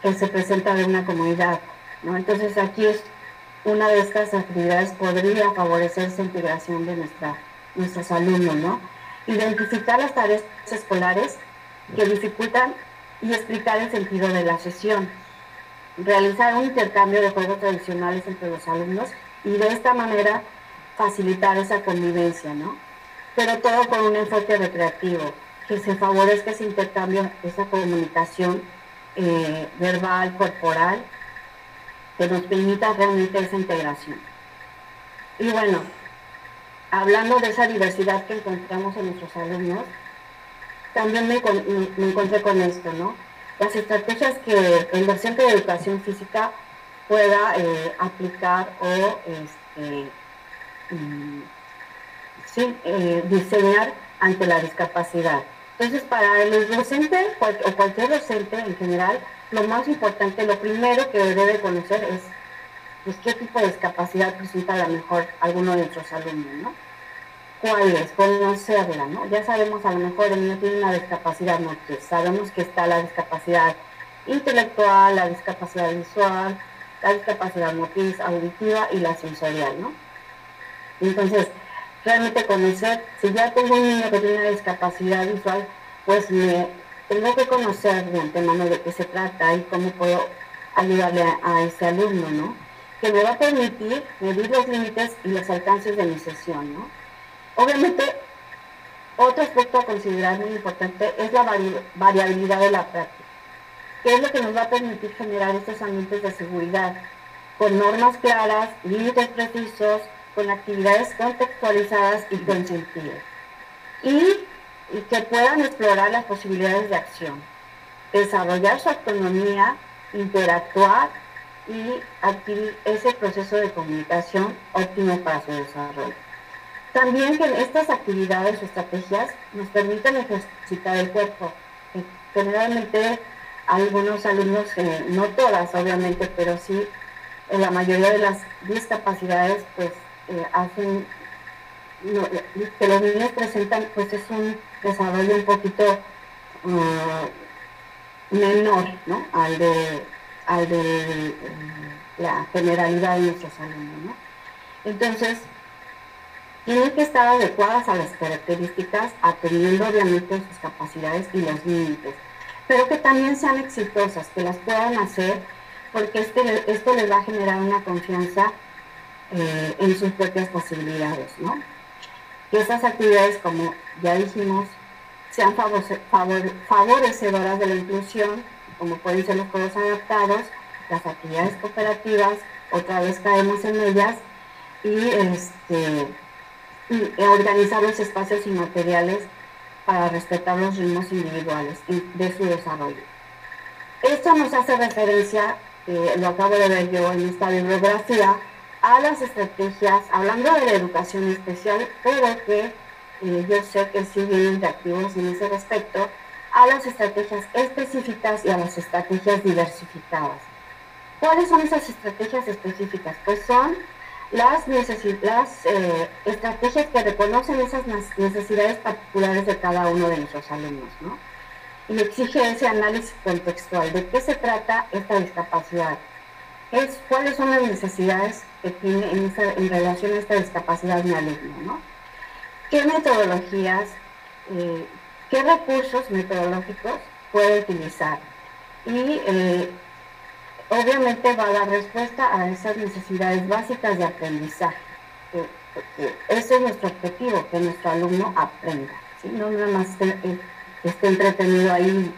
que se presenta de una comunidad. ¿no? Entonces, aquí es una de estas actividades podría favorecer esa integración de nuestra, nuestros alumnos, ¿no? Identificar las tareas escolares que dificultan y explicar el sentido de la sesión realizar un intercambio de juegos tradicionales entre los alumnos y de esta manera facilitar esa convivencia, ¿no? Pero todo con un enfoque recreativo, que se favorezca ese intercambio, esa comunicación eh, verbal, corporal, que nos permita realmente esa integración. Y bueno, hablando de esa diversidad que encontramos en nuestros alumnos, también me, me encontré con esto, ¿no? Las estrategias que el docente de educación física pueda eh, aplicar o este, mm, eh, diseñar ante la discapacidad. Entonces, para el docente o cualquier docente en general, lo más importante, lo primero que debe conocer es pues, qué tipo de discapacidad presenta a lo mejor alguno de nuestros alumnos, ¿no? Cuál es, conocerla, ¿no? Ya sabemos a lo mejor el niño tiene una discapacidad motriz, sabemos que está la discapacidad intelectual, la discapacidad visual, la discapacidad motriz, auditiva y la sensorial, ¿no? Entonces, realmente conocer, si ya tengo un niño que tiene una discapacidad visual, pues me tengo que conocer de antemano de qué se trata y cómo puedo ayudarle a, a ese alumno, ¿no? Que me va a permitir medir los límites y los alcances de mi sesión, ¿no? Obviamente, otro aspecto a considerar muy importante es la variabilidad de la práctica, que es lo que nos va a permitir generar estos ambientes de seguridad, con normas claras, límites precisos, con actividades contextualizadas y con sentido. Y, y que puedan explorar las posibilidades de acción, desarrollar su autonomía, interactuar y adquirir ese proceso de comunicación óptimo para su desarrollo. También que estas actividades o estrategias nos permiten ejercitar el cuerpo. Generalmente algunos alumnos, eh, no todas obviamente, pero sí en la mayoría de las discapacidades, pues eh, hacen que los niños presentan, pues es un desarrollo un poquito uh, menor ¿no? al de, al de eh, la generalidad de nuestros alumnos. Entonces, tienen que estar adecuadas a las características, atendiendo obviamente sus capacidades y los límites, pero que también sean exitosas, que las puedan hacer, porque este, esto les va a generar una confianza eh, en sus propias posibilidades, ¿no? Que esas actividades, como ya dijimos, sean favorecedoras de la inclusión, como pueden ser los juegos adaptados, las actividades cooperativas, otra vez caemos en ellas, y este y organizar los espacios inmateriales para respetar los ritmos individuales de su desarrollo. Esto nos hace referencia, eh, lo acabo de ver yo en esta bibliografía, a las estrategias, hablando de la educación especial, pero que eh, yo sé que sí vienen de activos en ese respecto, a las estrategias específicas y a las estrategias diversificadas. ¿Cuáles son esas estrategias específicas? Pues son las, las eh, estrategias que reconocen esas necesidades particulares de cada uno de nuestros alumnos, ¿no? Y exige ese análisis contextual. ¿De qué se trata esta discapacidad? Es, ¿Cuáles son las necesidades que tiene en, en relación a esta discapacidad mi alumno, ¿no? ¿Qué metodologías, eh, qué recursos metodológicos puede utilizar? Y eh, obviamente va a dar respuesta a esas necesidades básicas de aprendizaje. ese es nuestro objetivo, que nuestro alumno aprenda. No nada más que esté entretenido ahí,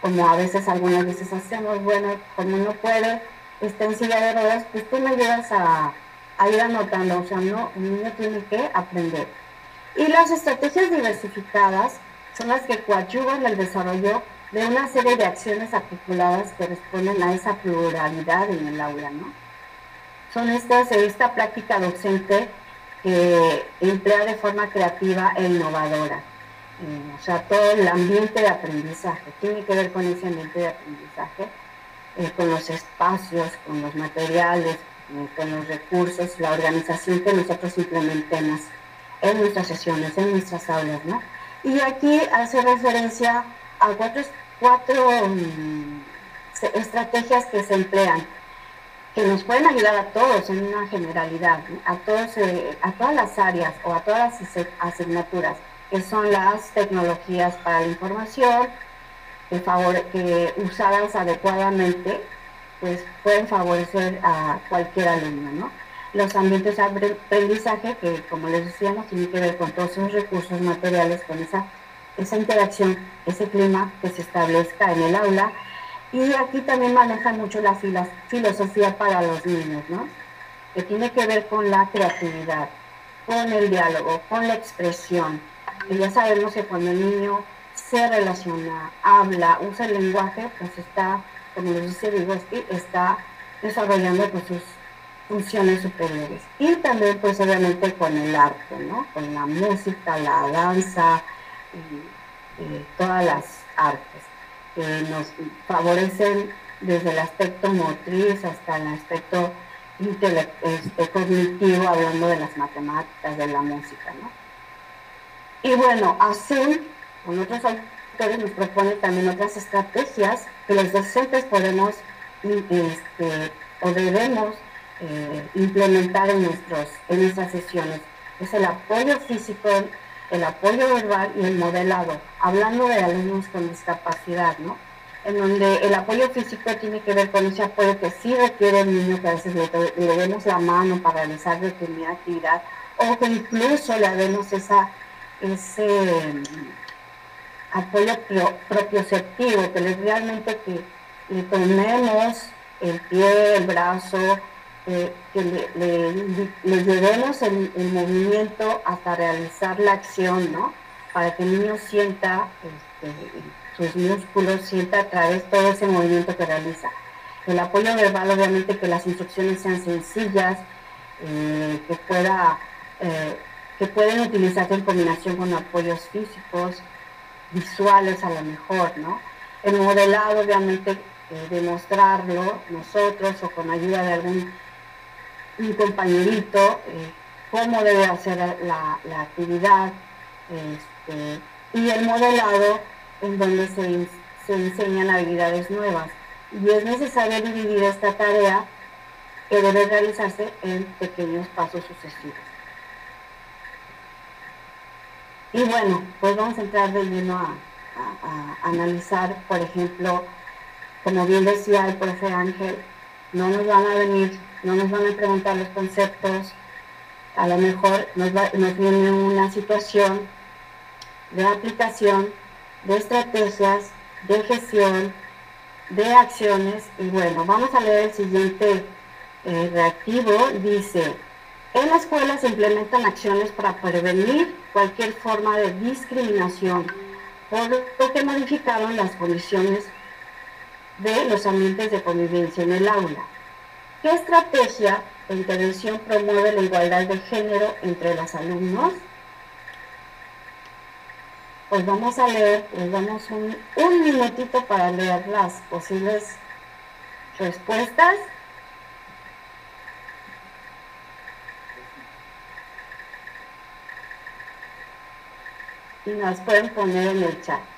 como a veces, algunas veces hacemos, bueno, como no puede, está en silla de ruedas, pues tú me ayudas a, a ir anotando, o sea, no, el niño tiene que aprender. Y las estrategias diversificadas son las que coadyuvan el desarrollo de una serie de acciones articuladas que responden a esa pluralidad en el aula, ¿no? Son estas, esta práctica docente que emplea de forma creativa e innovadora. Eh, o sea, todo el ambiente de aprendizaje, tiene que ver con ese ambiente de aprendizaje, eh, con los espacios, con los materiales, eh, con los recursos, la organización que nosotros implementemos en nuestras sesiones, en nuestras aulas, ¿no? Y aquí hace referencia a cuatro, cuatro mm, estrategias que se emplean, que nos pueden ayudar a todos en una generalidad, a, todos, eh, a todas las áreas o a todas las asignaturas, que son las tecnologías para la información, que, usadas adecuadamente, pues pueden favorecer a cualquier alumno, ¿no? Los ambientes de aprendizaje, que como les decíamos, tienen que ver con todos esos recursos materiales, con esa esa interacción, ese clima que se establezca en el aula. Y aquí también manejan mucho la filosofía para los niños, ¿no? Que tiene que ver con la creatividad, con el diálogo, con la expresión. Y ya sabemos que cuando el niño se relaciona, habla, usa el lenguaje, pues está, como les dice Vygotsky, está desarrollando pues, sus funciones superiores. Y también, pues obviamente, con el arte, ¿no? Con la música, la danza, y, todas las artes que nos favorecen desde el aspecto motriz hasta el aspecto este, cognitivo, hablando de las matemáticas, de la música. ¿no? Y bueno, así, con otros autores nos propone también otras estrategias que los docentes podemos este, o debemos eh, implementar en, nuestros, en nuestras sesiones. Es el apoyo físico el apoyo verbal y el modelado, hablando de alumnos con discapacidad, ¿no? En donde el apoyo físico tiene que ver con ese apoyo que sí requiere el niño, que a veces le, le demos la mano para realizar determinada actividad, o que incluso le demos esa, ese apoyo propioceptivo, que realmente que le tomemos el pie, el brazo, que le, llevemos el, movimiento hasta realizar la acción, ¿no? Para que el niño sienta este, sus músculos, sienta a través todo ese movimiento que realiza. El apoyo verbal, obviamente, que las instrucciones sean sencillas, eh, que pueda, eh, que pueden utilizarse en combinación con apoyos físicos, visuales a lo mejor, ¿no? El modelado, obviamente, eh, demostrarlo nosotros o con ayuda de algún un compañerito, eh, cómo debe hacer la, actividad, este, y el modelado en donde se, se enseñan habilidades nuevas. Y es necesario dividir esta tarea que debe realizarse en pequeños pasos sucesivos. Y bueno, pues vamos a entrar de lleno a, analizar, por ejemplo, como bien decía el profe Ángel, no nos van a venir, no nos van a preguntar los conceptos, a lo mejor nos, viene una situación de aplicación, de estrategias, de gestión, de acciones, y bueno, vamos a leer el siguiente eh, reactivo, dice, en la escuela se implementan acciones para prevenir cualquier forma de discriminación, por lo que modificaron las condiciones de los ambientes de convivencia en el aula. ¿Qué estrategia de intervención promueve la igualdad de género entre los alumnos? Pues vamos a leer, les damos un, minutito para leer las posibles respuestas y nos pueden poner en el chat.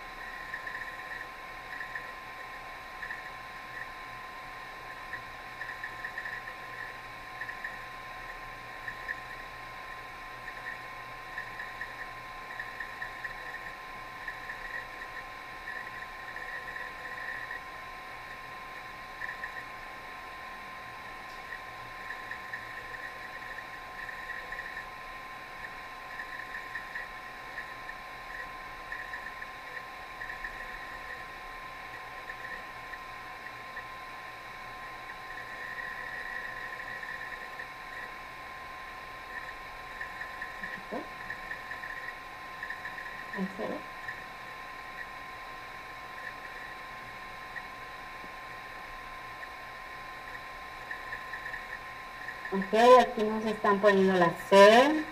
Ok, aquí nos están poniendo la C.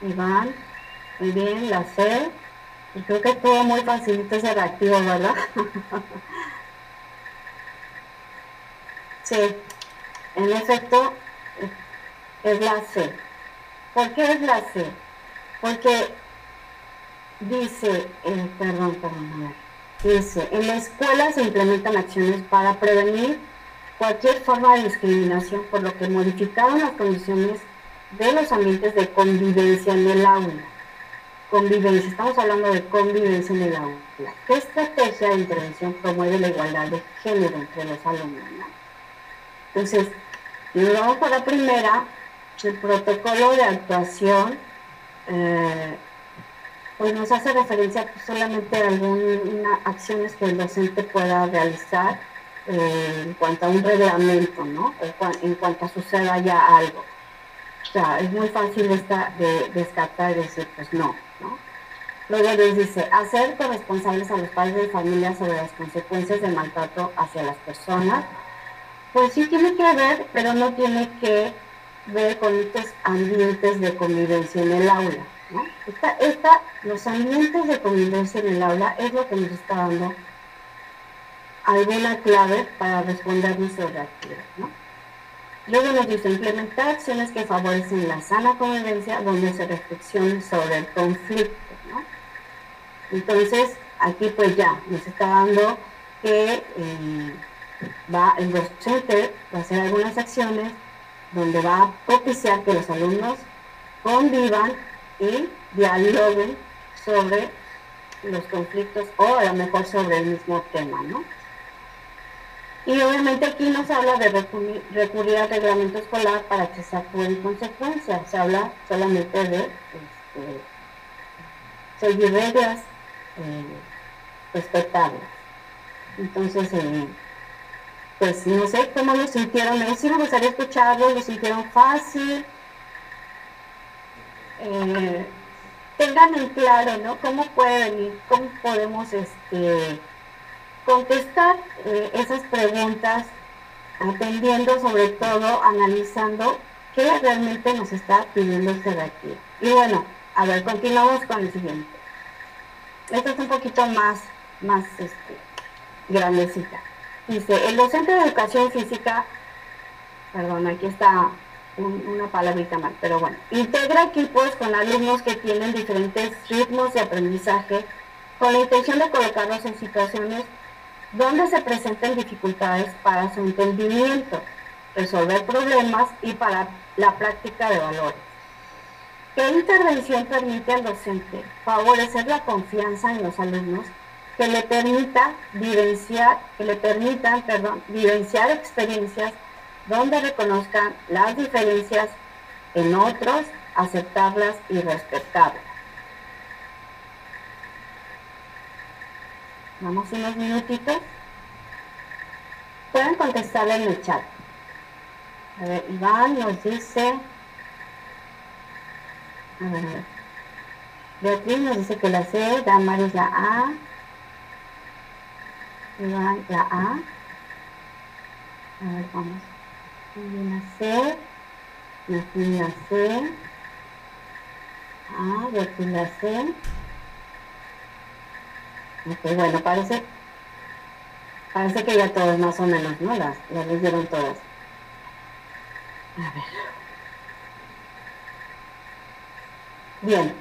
Iván, muy bien, la C. Y creo que estuvo muy facilito ese reactivo, ¿verdad? sí, en efecto, es la C. ¿Por qué es la C? Porque dice, eh, perdón, perdón, dice, en la escuela se implementan acciones para prevenir cualquier forma de discriminación, por lo que modificaron las condiciones de los ambientes de convivencia en el aula. Convivencia, estamos hablando de convivencia en el aula. ¿Qué estrategia de intervención promueve la igualdad de género entre los alumnos? Entonces, nos vamos por la primera, el protocolo de actuación, eh, pues nos hace referencia solamente a algunas acciones que el docente pueda realizar eh, en cuanto a un reglamento, ¿no? En cuanto suceda ya algo. O sea, es muy fácil de, descartar y decir, pues no. Luego les dice, hacer corresponsables a los padres de familia sobre las consecuencias del maltrato hacia las personas. Pues sí tiene que ver, pero no tiene que ver con estos ambientes de convivencia en el aula. ¿no? esta, los ambientes de convivencia en el aula es lo que nos está dando alguna clave para responder nuestro reactivo. ¿no? Luego nos dice implementar acciones que favorecen la sana convivencia donde se reflexione sobre el conflicto. ¿no? Entonces, aquí pues ya nos está dando que eh, va, el docente va a hacer algunas acciones donde va a propiciar que los alumnos convivan y dialoguen sobre los conflictos o a lo mejor sobre el mismo tema, ¿no? Y obviamente aquí no se habla de recurrir, al reglamento escolar para que se actúe en consecuencia, se habla solamente de este, seguir reglas eh, respetables. Entonces, eh, pues no sé cómo lo sintieron, me sí me gustaría escucharlo, lo sintieron fácil. Eh, tengan en claro, ¿no? ¿Cómo pueden cómo podemos este, contestar eh, esas preguntas atendiendo sobre todo, analizando qué realmente nos está pidiendo este reactivo. Y bueno, a ver, continuamos con el siguiente. Esta es un poquito más, más este, grandecita. Dice, el docente de educación física, perdón, aquí está una palabrita mal, pero bueno, integra equipos con alumnos que tienen diferentes ritmos de aprendizaje con la intención de colocarlos en situaciones donde se presenten dificultades para su entendimiento, resolver problemas y para la práctica de valores. ¿Qué intervención permite al docente favorecer la confianza en los alumnos que le permita vivenciar, que le permitan, perdón, vivenciar experiencias donde reconozcan las diferencias en otros, aceptarlas y respetarlas. Vamos unos minutitos. Pueden contestar en el chat. A ver, Iván nos dice. A ver, a. Beatriz nos dice que la C, Damaris la A. Iván la A. A ver, vamos. La C. La C. Ah, Beatriz la C. Ok, bueno, parece, parece que ya todos más o menos, ¿no? Las, las leyeron todas. A ver. Bien,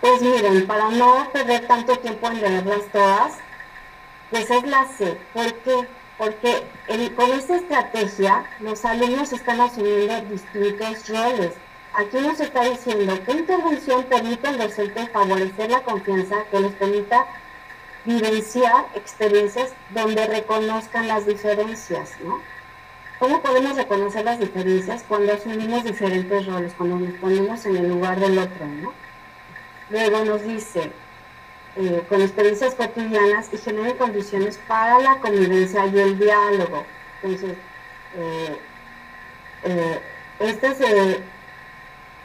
pues miren, para no perder tanto tiempo en leerlas todas, pues es la C. ¿Por qué? Porque con esta estrategia los alumnos están asumiendo distintos roles. Aquí nos está diciendo qué intervención permite al docente favorecer la confianza que les permita vivenciar experiencias donde reconozcan las diferencias, ¿no? ¿Cómo podemos reconocer las diferencias cuando asumimos diferentes roles, cuando nos ponemos en el lugar del otro, ¿no? Luego nos dice, eh, con experiencias cotidianas y genere condiciones para la convivencia y el diálogo. Entonces, eh, eh, este, es,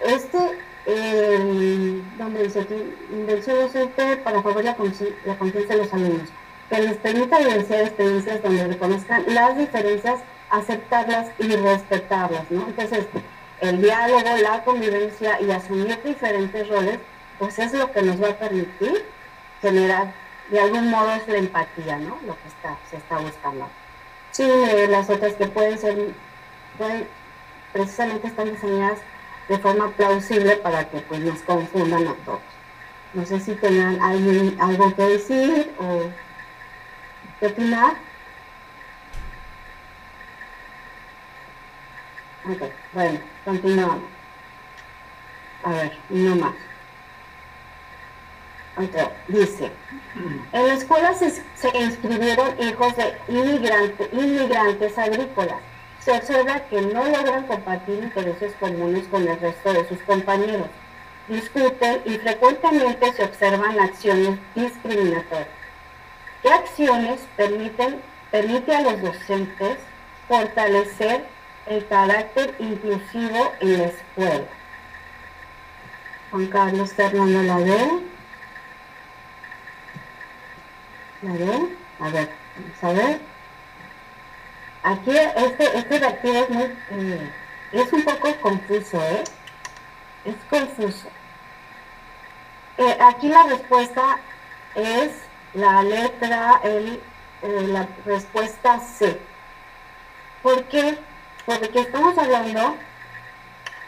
este donde dice aquí, inversión docente para favorecer la, confianza de los alumnos, que les permita vivenciar experiencias donde reconozcan las diferencias, aceptarlas y respetarlas, ¿no? Entonces, el diálogo, la convivencia y asumir diferentes roles, pues es lo que nos va a permitir generar, de algún modo es la empatía, ¿no? Lo que está, se está buscando. Sí, las otras que pueden ser, pueden, precisamente están diseñadas de forma plausible para que pues nos confundan a todos. No sé si tengan alguien algo que decir o qué opinar. Ok, bueno, continuamos. A ver, no más. Okay, dice, en la escuela se, se inscribieron hijos de inmigrantes, inmigrantes agrícolas se observa que no logran compartir intereses comunes con el resto de sus compañeros, discuten y frecuentemente se observan acciones discriminatorias. ¿Qué acciones permiten, permite a los docentes fortalecer el carácter inclusivo en la escuela? Juan Carlos Fernando la ve. ¿La ve? A ver, vamos a ver. Aquí este, este reactivo es muy, eh, es un poco confuso, ¿eh? Es confuso. Eh, aquí la respuesta es la letra, el, eh, la respuesta C. ¿Por qué? Porque estamos hablando,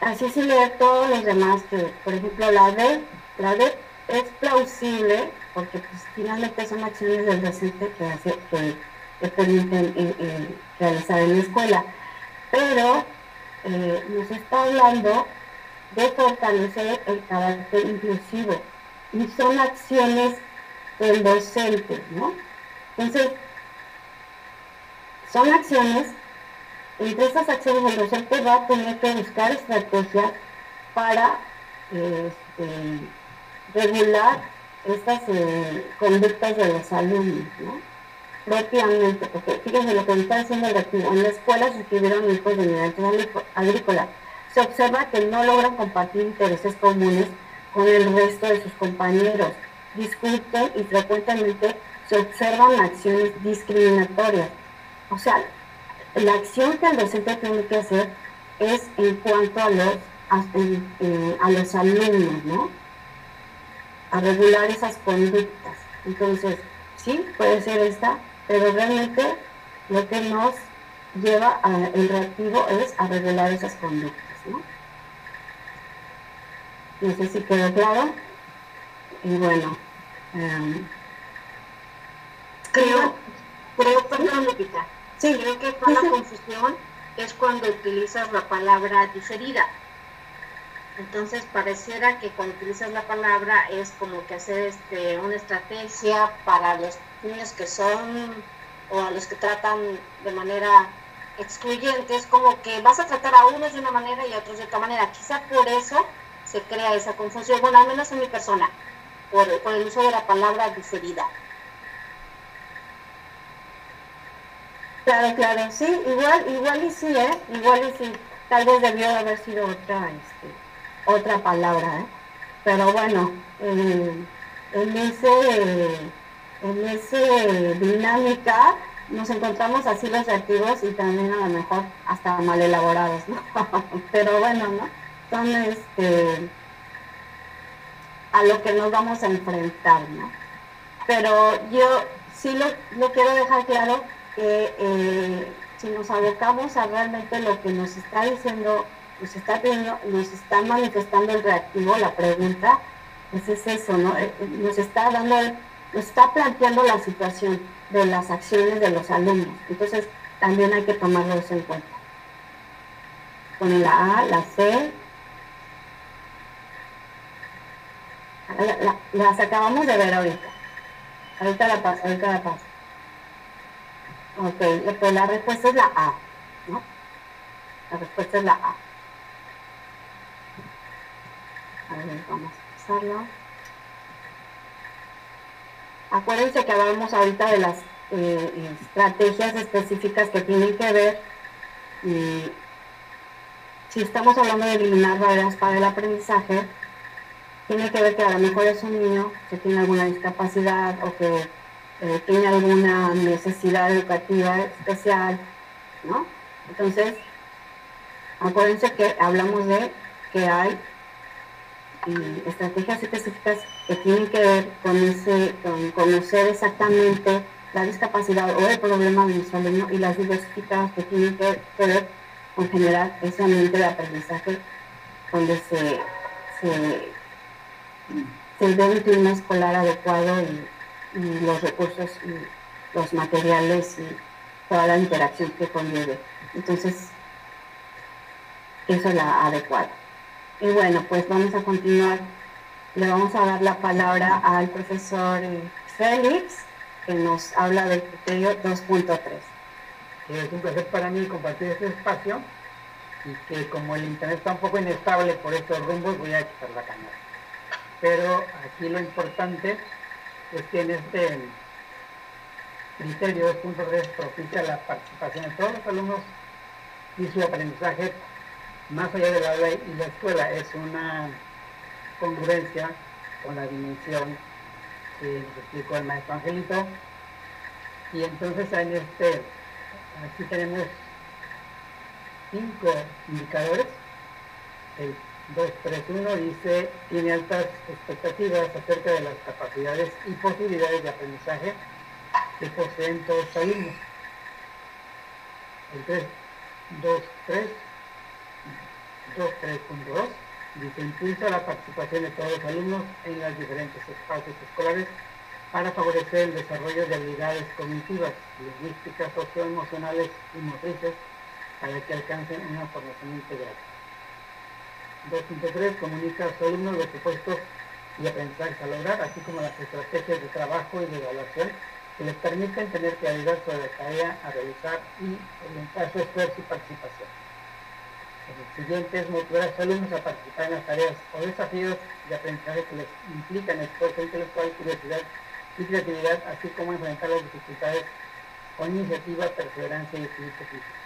así se lee todos los demás, que por ejemplo la D, la D es plausible, porque pues, finalmente son acciones del docente que hace que que permiten eh, eh, realizar en la escuela. Pero eh, nos está hablando de fortalecer el carácter inclusivo y son acciones del docente, ¿no? Entonces, son acciones, entre estas acciones el docente va a tener que buscar estrategias para este, regular estas conductas de los alumnos, ¿no? Propiamente, porque fíjense lo que está haciendo el reactivo. En la escuela se escribieron hijos de inmigrantes agrícolas. Se observa que no logran compartir intereses comunes con el resto de sus compañeros. Discuten y frecuentemente se observan acciones discriminatorias. O sea, la acción que el docente tiene que hacer es en cuanto a los, a los alumnos, ¿no? A regular esas conductas. Entonces, sí, puede ser esta pero realmente lo que nos lleva al reactivo es a regular esas conductas. ¿no? no sé si quedó claro. Y bueno, em, Creo, creo, perdón, Lupita. Sí. Creo que con la confusión es cuando utilizas la palabra diferida. Entonces pareciera que cuando utilizas la palabra es como que hacer este, una estrategia para los niños que son o a los que tratan de manera excluyente, es como que vas a tratar a unos de una manera y a otros de otra manera. Quizá por eso se crea esa confusión, bueno, al menos en mi persona, por, el uso de la palabra diferida. Claro, claro, sí, igual, igual y sí, ¿eh? Igual y sí, tal vez debió haber sido otra, este, otra palabra, ¿eh? Pero bueno, en ese, en ese dinámica nos encontramos así los reactivos y también a lo mejor hasta mal elaborados, ¿no? Pero bueno, ¿no? Son este a lo que nos vamos a enfrentar, ¿no? Pero yo sí lo, lo quiero dejar claro que eh, si nos abocamos a realmente lo que nos está diciendo, nos está nos está manifestando el reactivo, la pregunta, pues es eso, ¿no? Eh, nos está dando, nos está planteando la situación de las acciones de los alumnos. Entonces, también hay que tomarlo en cuenta. Con la A, la C, las acabamos de ver ahorita. Ahorita la paso, ahorita la paso. Ok, pues la respuesta es la A, ¿no? La respuesta es la A. A ver, vamos a pasarla. Acuérdense que hablamos ahorita de las eh, estrategias específicas que tienen que ver y si estamos hablando de eliminar barreras para el aprendizaje, tiene que ver que a lo mejor es un niño que tiene alguna discapacidad o que eh, tiene alguna necesidad educativa especial, ¿no? Entonces, acuérdense que hablamos de que hay eh, estrategias específicas que tienen que ver con, ese, con conocer exactamente la discapacidad o el problema de nuestro alumno y las diversificadas que tienen que, ver con generar ese ambiente de aprendizaje donde se, se, se dé un clima escolar adecuado y y los recursos y los materiales y toda la interacción que conlleve. Entonces, eso es la adecuada. Y bueno, pues vamos a continuar. Le vamos a dar la palabra al profesor eh, Félix, que nos habla del criterio 2.3. Es un placer para mí compartir este espacio y que como el internet está un poco inestable por estos rumbos, voy a quitar la cámara. Pero aquí lo importante es que en este criterio 2.3 propicia la participación de todos los alumnos y su aprendizaje más allá del aula y la escuela. Es una congruencia con la dimensión que explicó el maestro Angelito. Y entonces en este, aquí tenemos cinco indicadores. El 231 dice, tiene altas expectativas acerca de las capacidades y posibilidades de aprendizaje que poseen todos los alumnos. El 323, 2.3.2 dice, impulsa la participación de todos los alumnos en los diferentes espacios escolares para favorecer el desarrollo de habilidades cognitivas, lingüísticas, socioemocionales y motrices para que alcancen una formación integral. 2.3 comunica a sus alumnos los propuestos y aprendizajes a lograr, así como las estrategias de trabajo y de evaluación que les permiten tener claridad sobre la tarea a realizar y orientar su esfuerzo y participación. El siguiente es motivar a sus alumnos a participar en las tareas o desafíos de aprendizaje que les implican esfuerzo intelectual, curiosidad y creatividad, así como enfrentar las dificultades con iniciativa, perseverancia y equilibrio físico.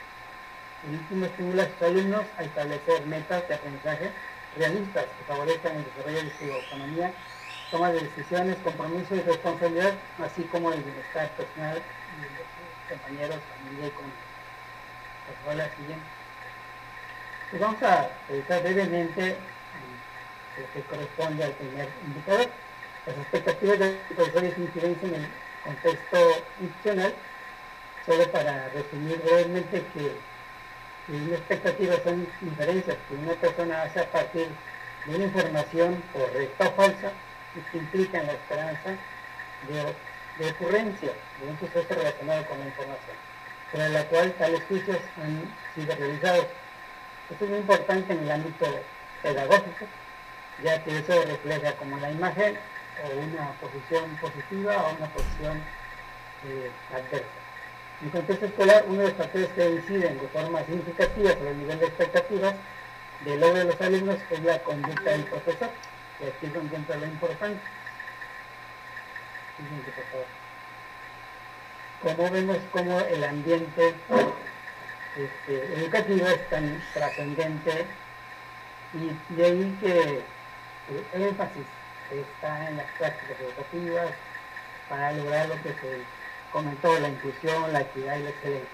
El último estimula a sus alumnos a establecer metas de aprendizaje realistas que favorezcan el desarrollo de su autonomía, toma de decisiones, compromiso y responsabilidad, así como el bienestar personal de sus compañeros, familia y comunidad. Pues la siguiente. Vamos a revisar brevemente eh, lo que corresponde al primer indicador. Las expectativas profesor y su incidencia en el contexto institucional, solo para resumir brevemente que y una expectativa son inferencias que una persona hace a partir de una información correcta o falsa y que implican la esperanza de de ocurrencia de un suceso relacionado con la información, sobre la cual tales juicios han sido realizados. Esto es muy importante en el ámbito pedagógico, ya que eso refleja como la imagen o una posición positiva o una posición eh, adversa. En contexto escolar, uno de los factores que inciden de forma significativa sobre el nivel de expectativas del logro de los alumnos es la conducta del profesor, y aquí es donde entra lo importante. Como vemos cómo el ambiente este, educativo es tan trascendente y de ahí que el énfasis está en las prácticas educativas para lograr lo que se comentó, la inclusión, la equidad y la excelencia.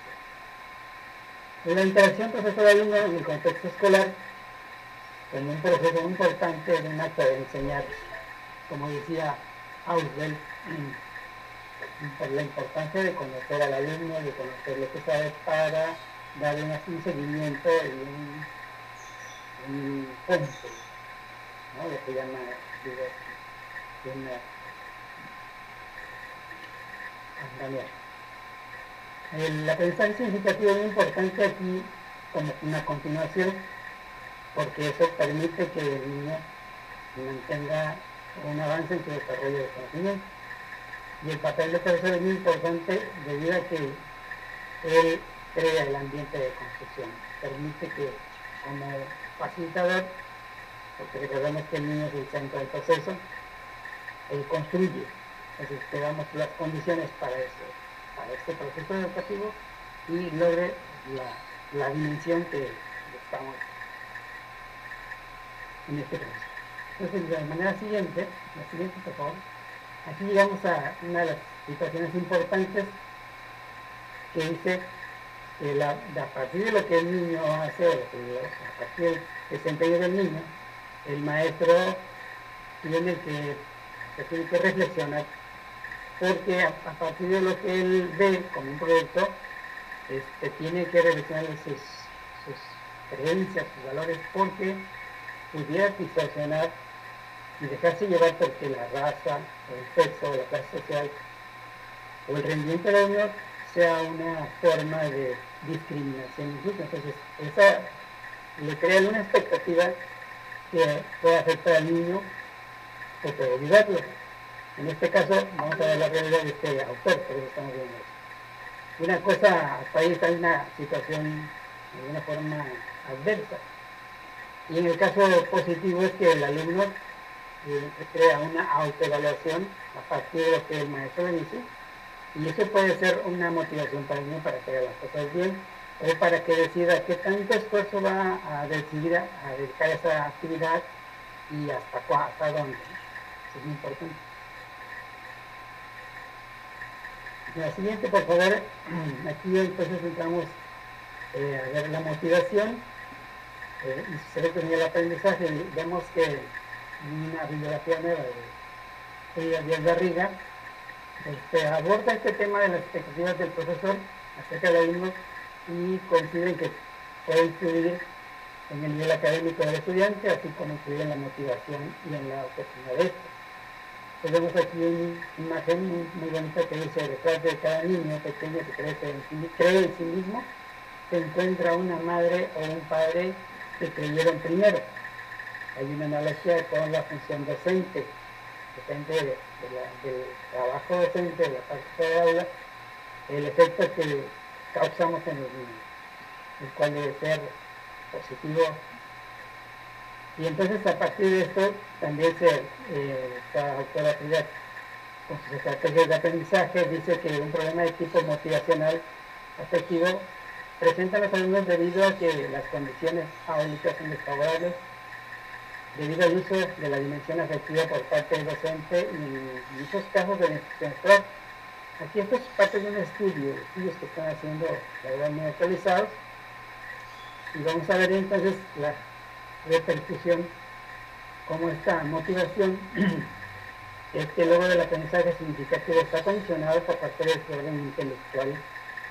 La interacción profesor-alumno en el contexto escolar como un proceso importante en un acto de enseñar, como decía Auswell, por la importancia de conocer al alumno, de conocer lo que sabe para dar un seguimiento y un, un punto, ¿no? que llama una el aprendizaje significativo es muy importante aquí como una continuación porque eso permite que el niño mantenga un avance en su desarrollo de conocimiento. Y el papel de profesor es muy importante debido a que él crea el ambiente de construcción, permite que como facilitador, porque recordemos que el niño es el centro del proceso, él construye, entonces que damos las condiciones para, para este proceso educativo y logre la, dimensión que estamos en este proceso. Entonces, de manera siguiente, la siguiente, por favor, aquí llegamos a una de las situaciones importantes que dice que a partir de lo que el niño hace, a partir del desempeño del niño, el maestro tiene que, tiene que reflexionar porque a, partir de lo que él ve como un proyecto, este, tiene que reflexionar sus, sus creencias, sus valores, porque pudiera distorsionar y dejarse llevar porque la raza, el sexo, la clase social, o el rendimiento de la unión sea una forma de discriminación Entonces, esa le crea una expectativa que puede afectar al niño o puede ayudarlo. En este caso, vamos a ver la realidad de este autor, por estamos viendo eso. Una cosa, hasta ahí está una situación de alguna forma adversa. Y en el caso positivo es que el alumno eh, crea una autoevaluación a partir de lo que el maestro le dice, y eso puede ser una motivación para el para que haga las cosas bien, o para que decida qué tanto esfuerzo va a decidir a, dedicar esa actividad y hasta, hasta dónde. Es muy importante. La siguiente, por favor, aquí entonces entramos eh, a ver la motivación eh, y ve que en el aprendizaje vemos que una bibliografía nueva de Díaz Garriga este, aborda este tema de las expectativas del profesor acerca del alumno y considera que puede influir en el nivel académico del estudiante, así como influir en la motivación y en la autoestima de este. Tenemos aquí una imagen muy, bonita que dice, detrás de cada niño pequeño que cree en sí mismo, se encuentra una madre o un padre que creyeron primero. Hay una analogía con la función docente, depende de, del trabajo docente, de la parte de aula, el efecto que causamos en los niños, el cual debe ser positivo. Y entonces a partir de esto también se, eh, autora con sus estrategias de aprendizaje. Dice que un problema de tipo motivacional afectivo presenta a los alumnos debido a que las condiciones áulicas son desfavorables debido al uso de la dimensión afectiva por parte del docente y en muchos casos de escolar. Aquí esto es parte de un estudio, estudios que están haciendo la verdad muy actualizados y vamos a ver entonces la repercusión como esta motivación este logro del aprendizaje significativo está condicionado por factores de orden intelectual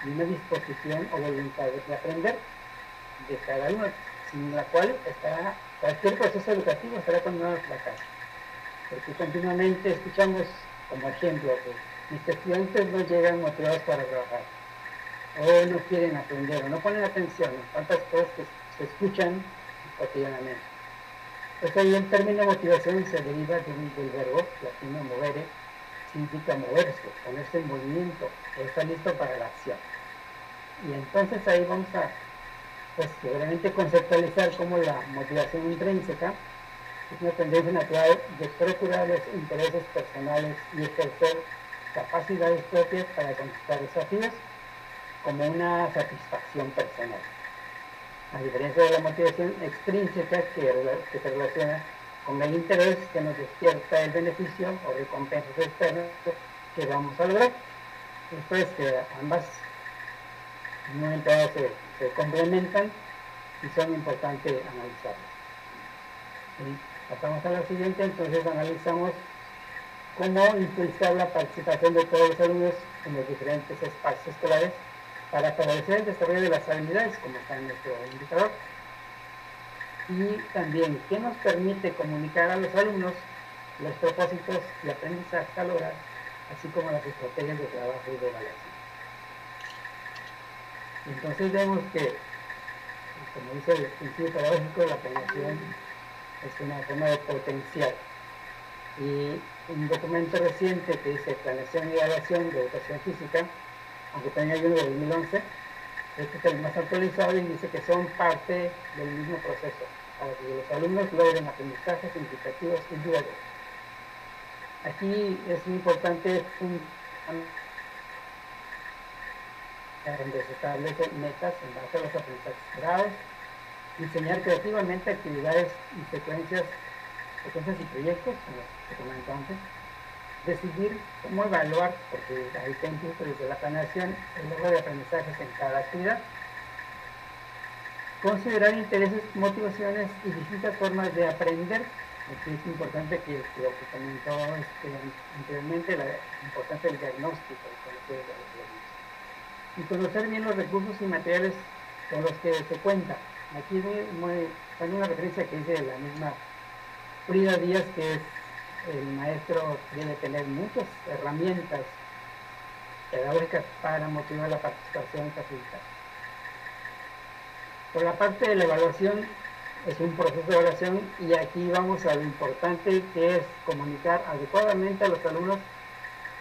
y una disposición o voluntad de aprender de cada uno, sin la cual estará, cualquier proceso educativo estará condenado a fracaso. Porque continuamente escuchamos como ejemplo mis estudiantes no llegan motivados para trabajar, o no quieren aprender, o no ponen atención en tantas cosas que se escuchan cotidianamente. Entonces ahí el término motivación se deriva del, verbo latino movere, significa moverse, ponerse en movimiento, o estar listo para la acción. Y entonces ahí vamos a, pues, seguramente conceptualizar como la motivación intrínseca es una tendencia natural de procurar los intereses personales y ejercer capacidades propias para conquistar desafíos como una satisfacción personal. A diferencia de la motivación extrínseca que, se relaciona con el interés que nos despierta el beneficio o recompensas externas que vamos a lograr. Es que ambas en se, se complementan y son importantes analizarlas. Pasamos a la siguiente, entonces analizamos cómo impulsar la participación de todos los alumnos en los diferentes espacios escolares para favorecer el desarrollo de las habilidades, como está en nuestro indicador. Y también, ¿qué nos permite comunicar a los alumnos los propósitos y aprendizaje a lograr, así como las estrategias de trabajo y de evaluación? Entonces vemos que, como dice el principio pedagógico, la planeación es una forma de potenciar. Y un documento reciente que dice Planeación y Evaluación de Educación Física, aunque también hay uno de 2011, este es el más actualizado y dice que son parte del mismo proceso, para que los alumnos logren aprendizajes significativos y duraderos. Aquí es importante un, donde se establecen metas en base a los aprendizajes esperados, diseñar creativamente actividades y secuencias, secuencias y proyectos, como se comentó antes, decidir cómo evaluar, porque está incluso desde la planeación el logro de aprendizajes en cada actividad, considerar intereses, motivaciones y distintas formas de aprender. Aquí es importante que lo que comentó este, anteriormente, la importancia del diagnóstico, y conocer bien los recursos y materiales con los que se cuenta. Aquí hay una referencia que dice la misma Frida Díaz, que es el maestro debe tener muchas herramientas pedagógicas para motivar la participación y facilitar. Por la parte de la evaluación, es un proceso de evaluación y aquí vamos a lo importante que es comunicar adecuadamente a los alumnos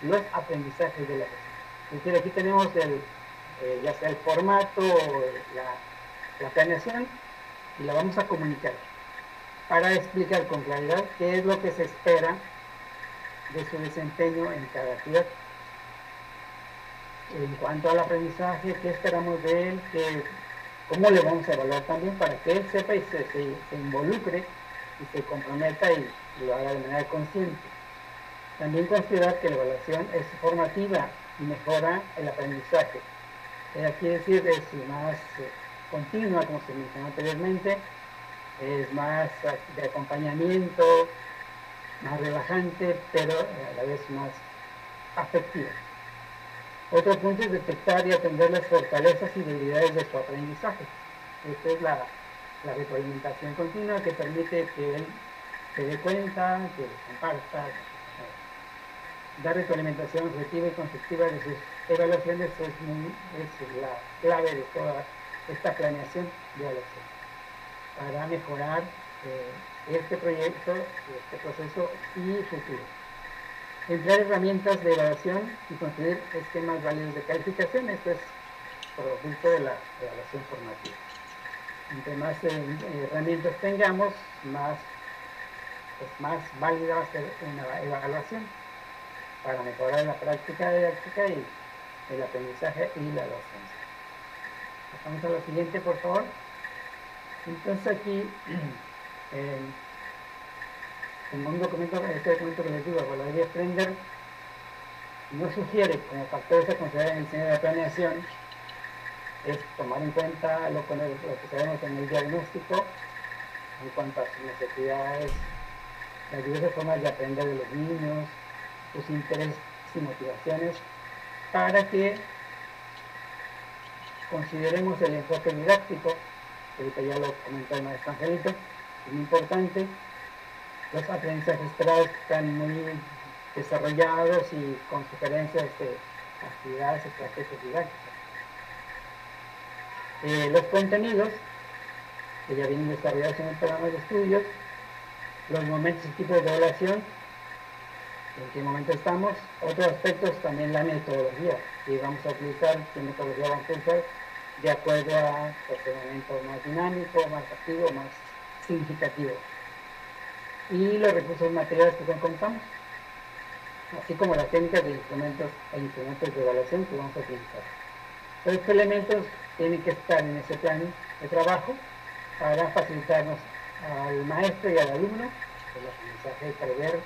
los aprendizajes de la sesión. Es decir, aquí tenemos el, eh, ya sea el formato, la, la planeación y la vamos a comunicar para explicar con claridad qué es lo que se espera de su desempeño en cada actividad. En cuanto al aprendizaje, qué esperamos de él, cómo le vamos a evaluar también para que él sepa y se, involucre y se comprometa y, lo haga de manera consciente. También considerar que la evaluación es formativa y mejora el aprendizaje. Aquí decir es más eh, continua, como se mencionó anteriormente, es más de acompañamiento, más relajante, pero a la vez más afectiva. Otro punto es detectar y atender las fortalezas y debilidades de su aprendizaje. Esta es la, la retroalimentación continua que permite que él se dé cuenta, que comparta, eh, dar retroalimentación objetiva y constructiva de sus evaluaciones es, la clave de toda esta planeación de evaluación para mejorar eh, este proyecto, este proceso y futuro. Emplear herramientas de evaluación y construir esquemas válidos de calificación, esto es producto de la evaluación formativa. Entre más eh, herramientas tengamos, más, pues más válida va a ser una evaluación para mejorar la práctica didáctica y el aprendizaje y la docencia. Pasamos a la siguiente, por favor. Entonces aquí, en un documento, este documento que les digo, de Aprender, no sugiere como factores a considerar en el diseño de la planeación es tomar en cuenta lo, que sabemos en el diagnóstico en cuanto a sus necesidades, las diversas formas de aprender de los niños, sus intereses y motivaciones, para que consideremos el enfoque didáctico ahorita ya lo comentó el maestro Angelito, es muy importante. Los aprendizajes esperados están muy desarrollados y con sugerencias de actividades, estrategias didácticas. Eh, los contenidos que ya vienen desarrollados en el programa de estudios, los momentos y tipos de evaluación, en qué momento estamos, otros aspectos también la metodología que vamos a utilizar, qué metodología vamos a utilizar de acuerdo a procedimiento más dinámico, más activo, más significativo. Y los recursos materiales que contamos, así como las técnicas de instrumentos e instrumentos de evaluación que vamos a utilizar. Estos elementos tienen que estar en ese plan de trabajo para facilitarnos al maestro y al alumno el aprendizaje de prever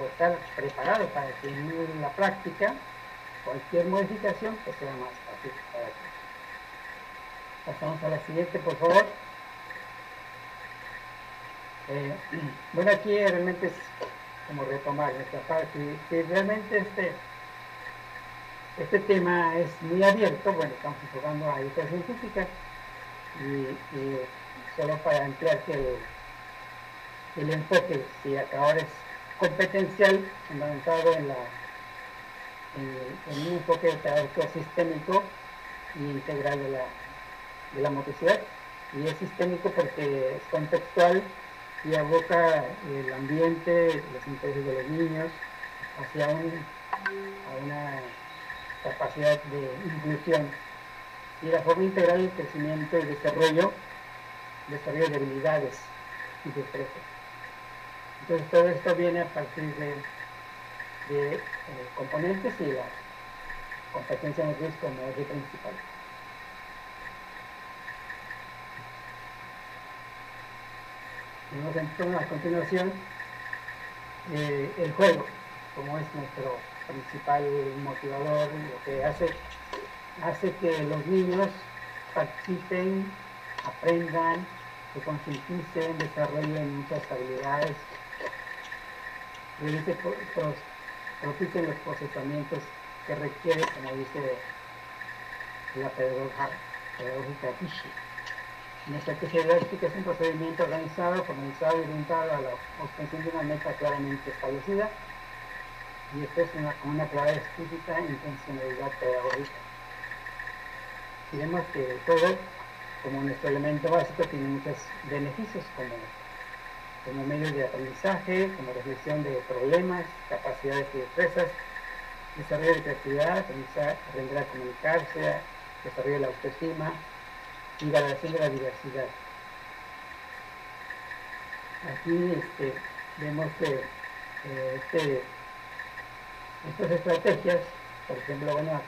o estar preparado para que en la práctica cualquier modificación pues sea más fácil para todos. Pasamos a la siguiente, por favor. Eh, bueno, aquí realmente es como retomar esta parte. Si, realmente este, este tema es muy abierto, bueno, estamos enfocando a educación física y, solo para ampliar que el, el enfoque, si ahora es competencial, fundamentado en la en, un enfoque sistémico y integral de la, de la motricidad. Y es sistémico porque es contextual y aboca el ambiente, los intereses de los niños hacia un, a una capacidad de inclusión y la forma integral del crecimiento y desarrollo, desarrollo de habilidades y destrezas. Entonces todo esto viene a partir de eh, componentes y la competencia motriz como eje principal. Tenemos entonces a continuación eh, el juego, como es nuestro principal motivador, lo que hace, hace que los niños participen, aprendan, se concienticen, desarrollen muchas habilidades, realicen propicien los procesamientos que requiere, como dice la pedagógica, pedagógica Kishi. Nuestra estrategia didáctica es un procedimiento organizado, formalizado y orientado a la obtención de una meta claramente establecida y esto es una, una clara explícita intencionalidad pedagógica. Y vemos que juego, como nuestro elemento básico, tiene muchos beneficios como como medio de aprendizaje, como reflexión de problemas, capacidades y destrezas, desarrollo de creatividad, aprender a comunicarse, desarrollo de la autoestima y valoración de la diversidad. Aquí este, vemos que eh, este, estas estrategias, por ejemplo, bueno,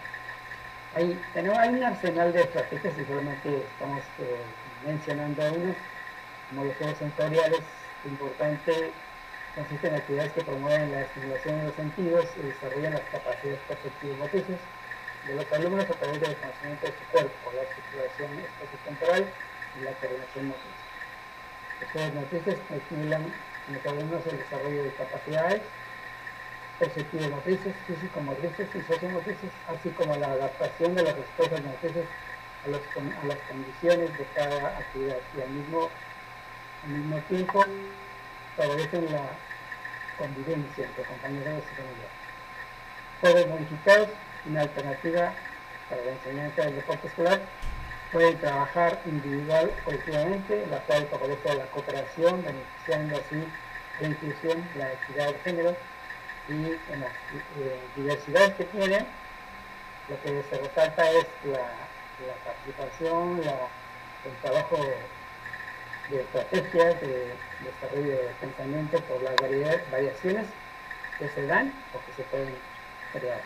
hay, tenemos, hay un arsenal de estrategias y solamente estamos eh, mencionando unas, como los juegos sensoriales, importante consiste en actividades que promueven la estimulación de los sentidos y desarrollan las capacidades perceptivas motrices de los alumnos a través del conocimiento de su cuerpo, la circulación espaciotemporal y la coordinación motriz. Los juegos motrices estimulan en los alumnos el desarrollo de capacidades perceptivas motrices, físico-motrices y sociomotrices, así como la adaptación de las respuestas motrices a, a las condiciones de cada actividad y al mismo al mismo tiempo favorecen la convivencia entre compañeros y familiares. Juegos modificados, una alternativa para la enseñanza del deporte escolar, pueden trabajar individual o colectivamente, la cual favorece la cooperación, beneficiando así la inclusión, la equidad de género y en la eh, diversidad que tienen, lo que se resalta es la, participación, el trabajo de estrategias de desarrollo de pensamiento por las variaciones que se dan o que se pueden crear.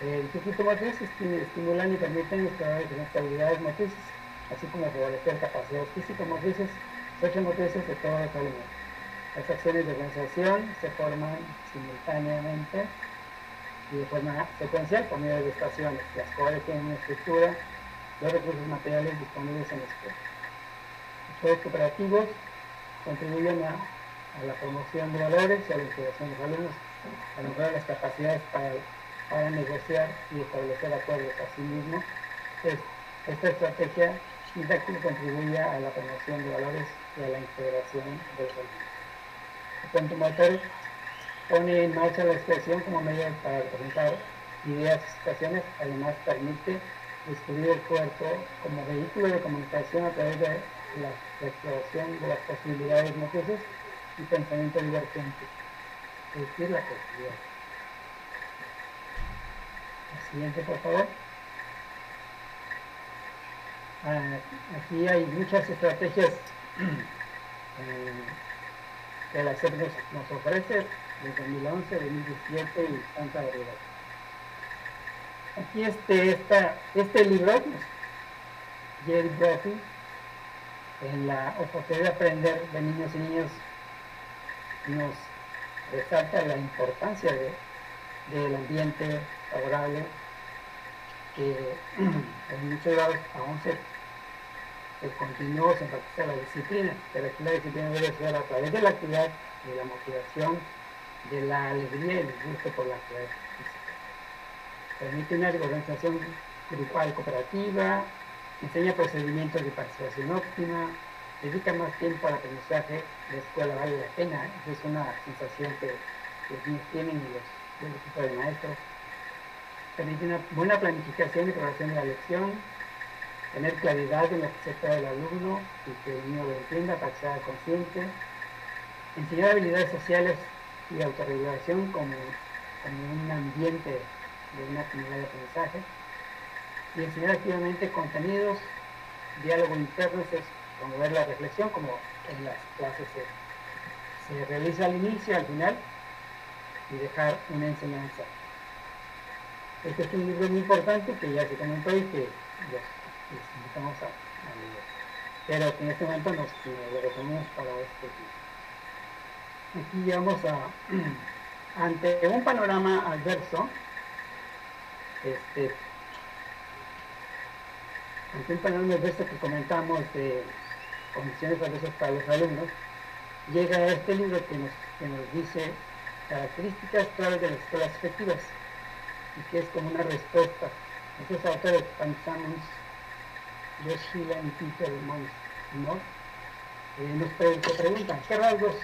El circuito motriz estimulan y permiten explorar diferentes habilidades motrices, así como favorecer capacidades físico-motrices, socio-motrices de todos los alumnos. Las acciones de organización se forman simultáneamente y de forma secuencial por medio de estaciones, las cuales tienen una estructura, los recursos materiales disponibles en la escuela cooperativos contribuyen a, la promoción de valores y a la integración de los alumnos, a lograr las capacidades para, negociar y establecer acuerdos. Asimismo, es, esta estrategia didáctica contribuye a la promoción de valores y a la integración de los alumnos. El punto motor pone en marcha la expresión como medio para representar ideas y situaciones, además permite descubrir el cuerpo como vehículo de comunicación a través de la, exploración de las posibilidades motrices y pensamiento divergente, es decir, la creatividad. La siguiente, por favor. Ah, aquí hay muchas estrategias eh, que la SEP nos, ofrece desde 2011, 2017 y tanta variedad. Aquí este, esta, este libro, Jerry Brophy, en la oportunidad de aprender de niños y niñas, nos resalta la importancia del ambiente favorable que en muchos lados aún se, se continuó, se enfatiza la disciplina, pero aquí la disciplina debe ser a través de la actividad, de la motivación, de la alegría y el gusto por la actividad física. Permite una organización grupal cooperativa, enseña procedimientos de participación óptima, dedica más tiempo al aprendizaje, la escuela vale la pena, esa es una sensación que los niños tienen y los, los equipos de maestros. Permite una buena planificación y preparación de la lección, tener claridad en lo que se espera del alumno y que el niño lo entienda para que sea consciente, enseñar habilidades sociales y autorregulación como, como un ambiente de una comunidad de aprendizaje, y enseñar activamente contenidos, diálogo interno, es promover la reflexión como en las clases se, se realiza al inicio, al final, y dejar una enseñanza. Este es un libro muy importante que ya se comentó y que les invitamos a, leer. Pero que en este momento nos lo retomamos para este libro. Aquí llegamos a, ante un panorama adverso, este, un panorama adverso que comentamos de condiciones adversas para los alumnos, llega este libro que nos, que nos dice características claves de las escuelas efectivas y que es como una respuesta. Esos autores pensamos, Josh Sheila y Peter Mons, ¿no? Eh, nos preguntan, ¿qué rasgos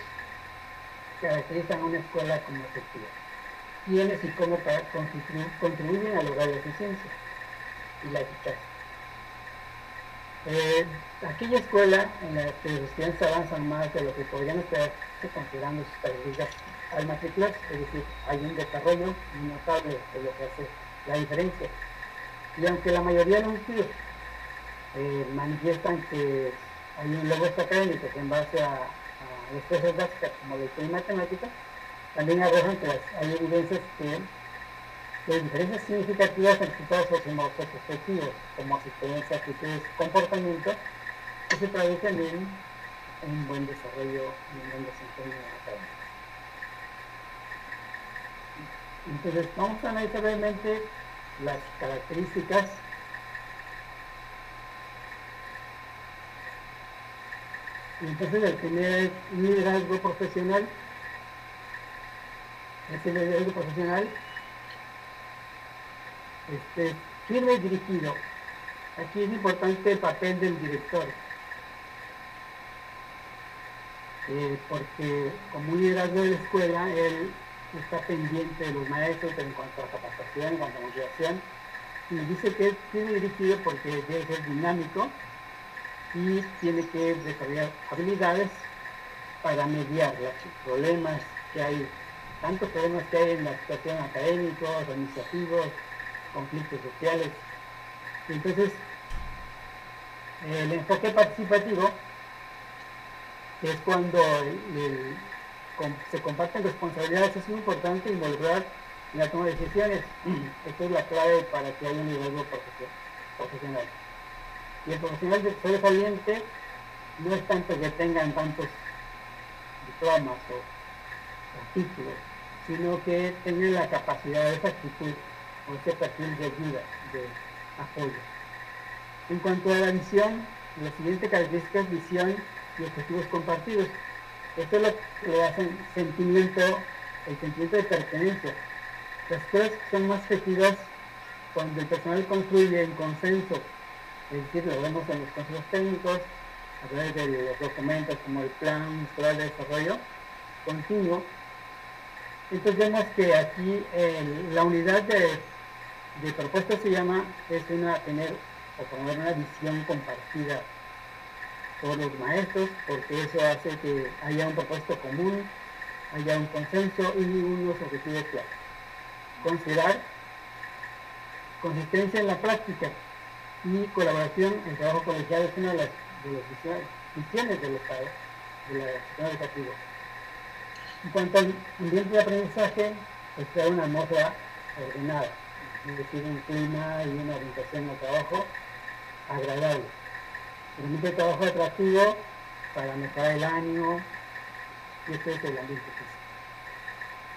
caracterizan a una escuela como efectiva? ¿Quiénes y cómo contribuyen a lograr la eficiencia y la eficacia? Eh, aquella escuela en la que los estudiantes avanzan más de lo que podrían estar considerando sus características al matricular, es decir, hay un desarrollo notable de lo que hace la diferencia. Y aunque la mayoría de los estudios eh, manifiestan que hay un logros académicos en base a, a las cosas básicas como lectura y matemática, también arrojan que hay evidencias que, hay diferencias significativas en resultados socioafectivos, como asistencia, actitudes, comportamiento, que se traducen en un buen desarrollo y un buen desempeño académico. Entonces, vamos a analizar brevemente las características entonces el primer liderazgo profesional ese liderazgo profesional este, firme y dirigido. Aquí es importante el papel del director. Eh, porque como un liderazgo de la escuela él está pendiente de los maestros en cuanto a capacitación, en cuanto a motivación, y dice que es tiene dirigido porque debe ser dinámico y tiene que desarrollar habilidades para mediar los problemas que hay, tantos problemas que hay en la situación académica, administrativos, conflictos sociales. Entonces, el enfoque participativo es cuando el se comparten responsabilidades, es muy importante involucrar en la toma de decisiones. Esta es la clave para que haya un liderazgo profesional. Y el profesional de sobresaliente no es tanto que tengan tantos diplomas o, títulos, sino que tengan la capacidad de esa actitud ese perfil de ayuda, de apoyo. En cuanto a la visión, la siguiente característica es visión y objetivos compartidos. Esto es lo que le hace sentimiento, el sentimiento de pertenencia. Las cosas son más efectivas cuando el personal construye en consenso, es decir, lo vemos en los consejos técnicos, a través de los documentos como el plan escolar de desarrollo continuo, Entonces vemos que aquí la unidad de, de propuesta se llama, es una tener o promover una visión compartida por los maestros, porque eso hace que haya un propósito común, haya un consenso y unos objetivos claros. Considerar consistencia en la práctica y colaboración en trabajo colegial es una de las, visiones del Estado, de la sistema educativa. En cuanto al ambiente de aprendizaje, es crear una atmósfera ordenada, es decir, un clima y una orientación al trabajo agradable. Permite trabajo atractivo para mejorar el ánimo, y este es el ambiente físico.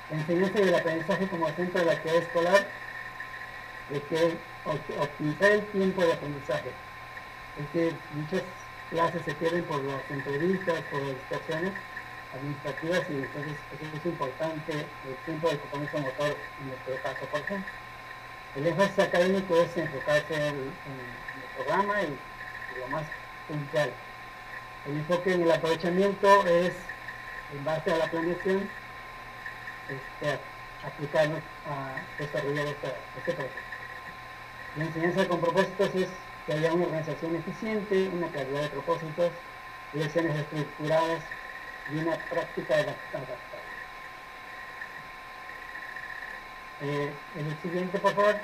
La enseñanza y el aprendizaje como centro de la actividad escolar de que optimizar el tiempo de aprendizaje. Es que muchas clases se pierden por las entrevistas, por las distracciones administrativas y entonces es importante el tiempo de compromiso motor en nuestro caso, por ejemplo. El énfasis académico es enfocarse en, el programa y, lo más puntual. El enfoque en el aprovechamiento es, en base a la planeación, este, a desarrollar este, este proceso. La enseñanza con propósitos es que haya una organización eficiente, una claridad de propósitos, lecciones estructuradas y una práctica adaptada. Eh, en el siguiente, por favor,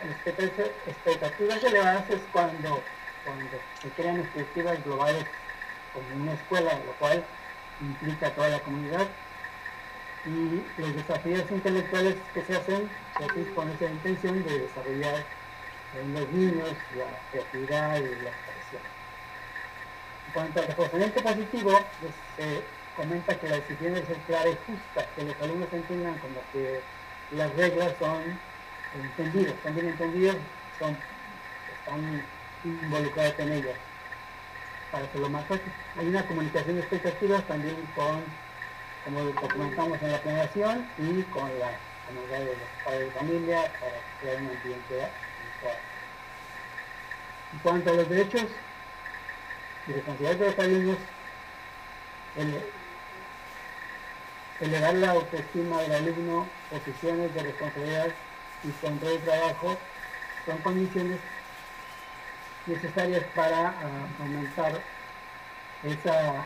expectativas elevadas es cuando, cuando se crean expectativas globales como una escuela, lo cual implica a toda la comunidad. Y los desafíos intelectuales que se hacen se hacen con esa intención de desarrollar en los niños la creatividad y la expresión. En cuanto al reforzamiento positivo, pues, se comenta que la disciplina ser clara y justa, que los alumnos entiendan como que las reglas son entendidas, están bien entendidas, están involucrados en ellas. Para hacerlo más fácil. Hay una comunicación de expectativas también con, como documentamos en la planeación, y con la comunidad de los padres de familia para crear un ambiente en cuanto a los derechos y responsabilidades de los alumnos, elevar la autoestima del alumno, posiciones de responsabilidad y control de trabajo son condiciones necesarias para ah, aumentar esa,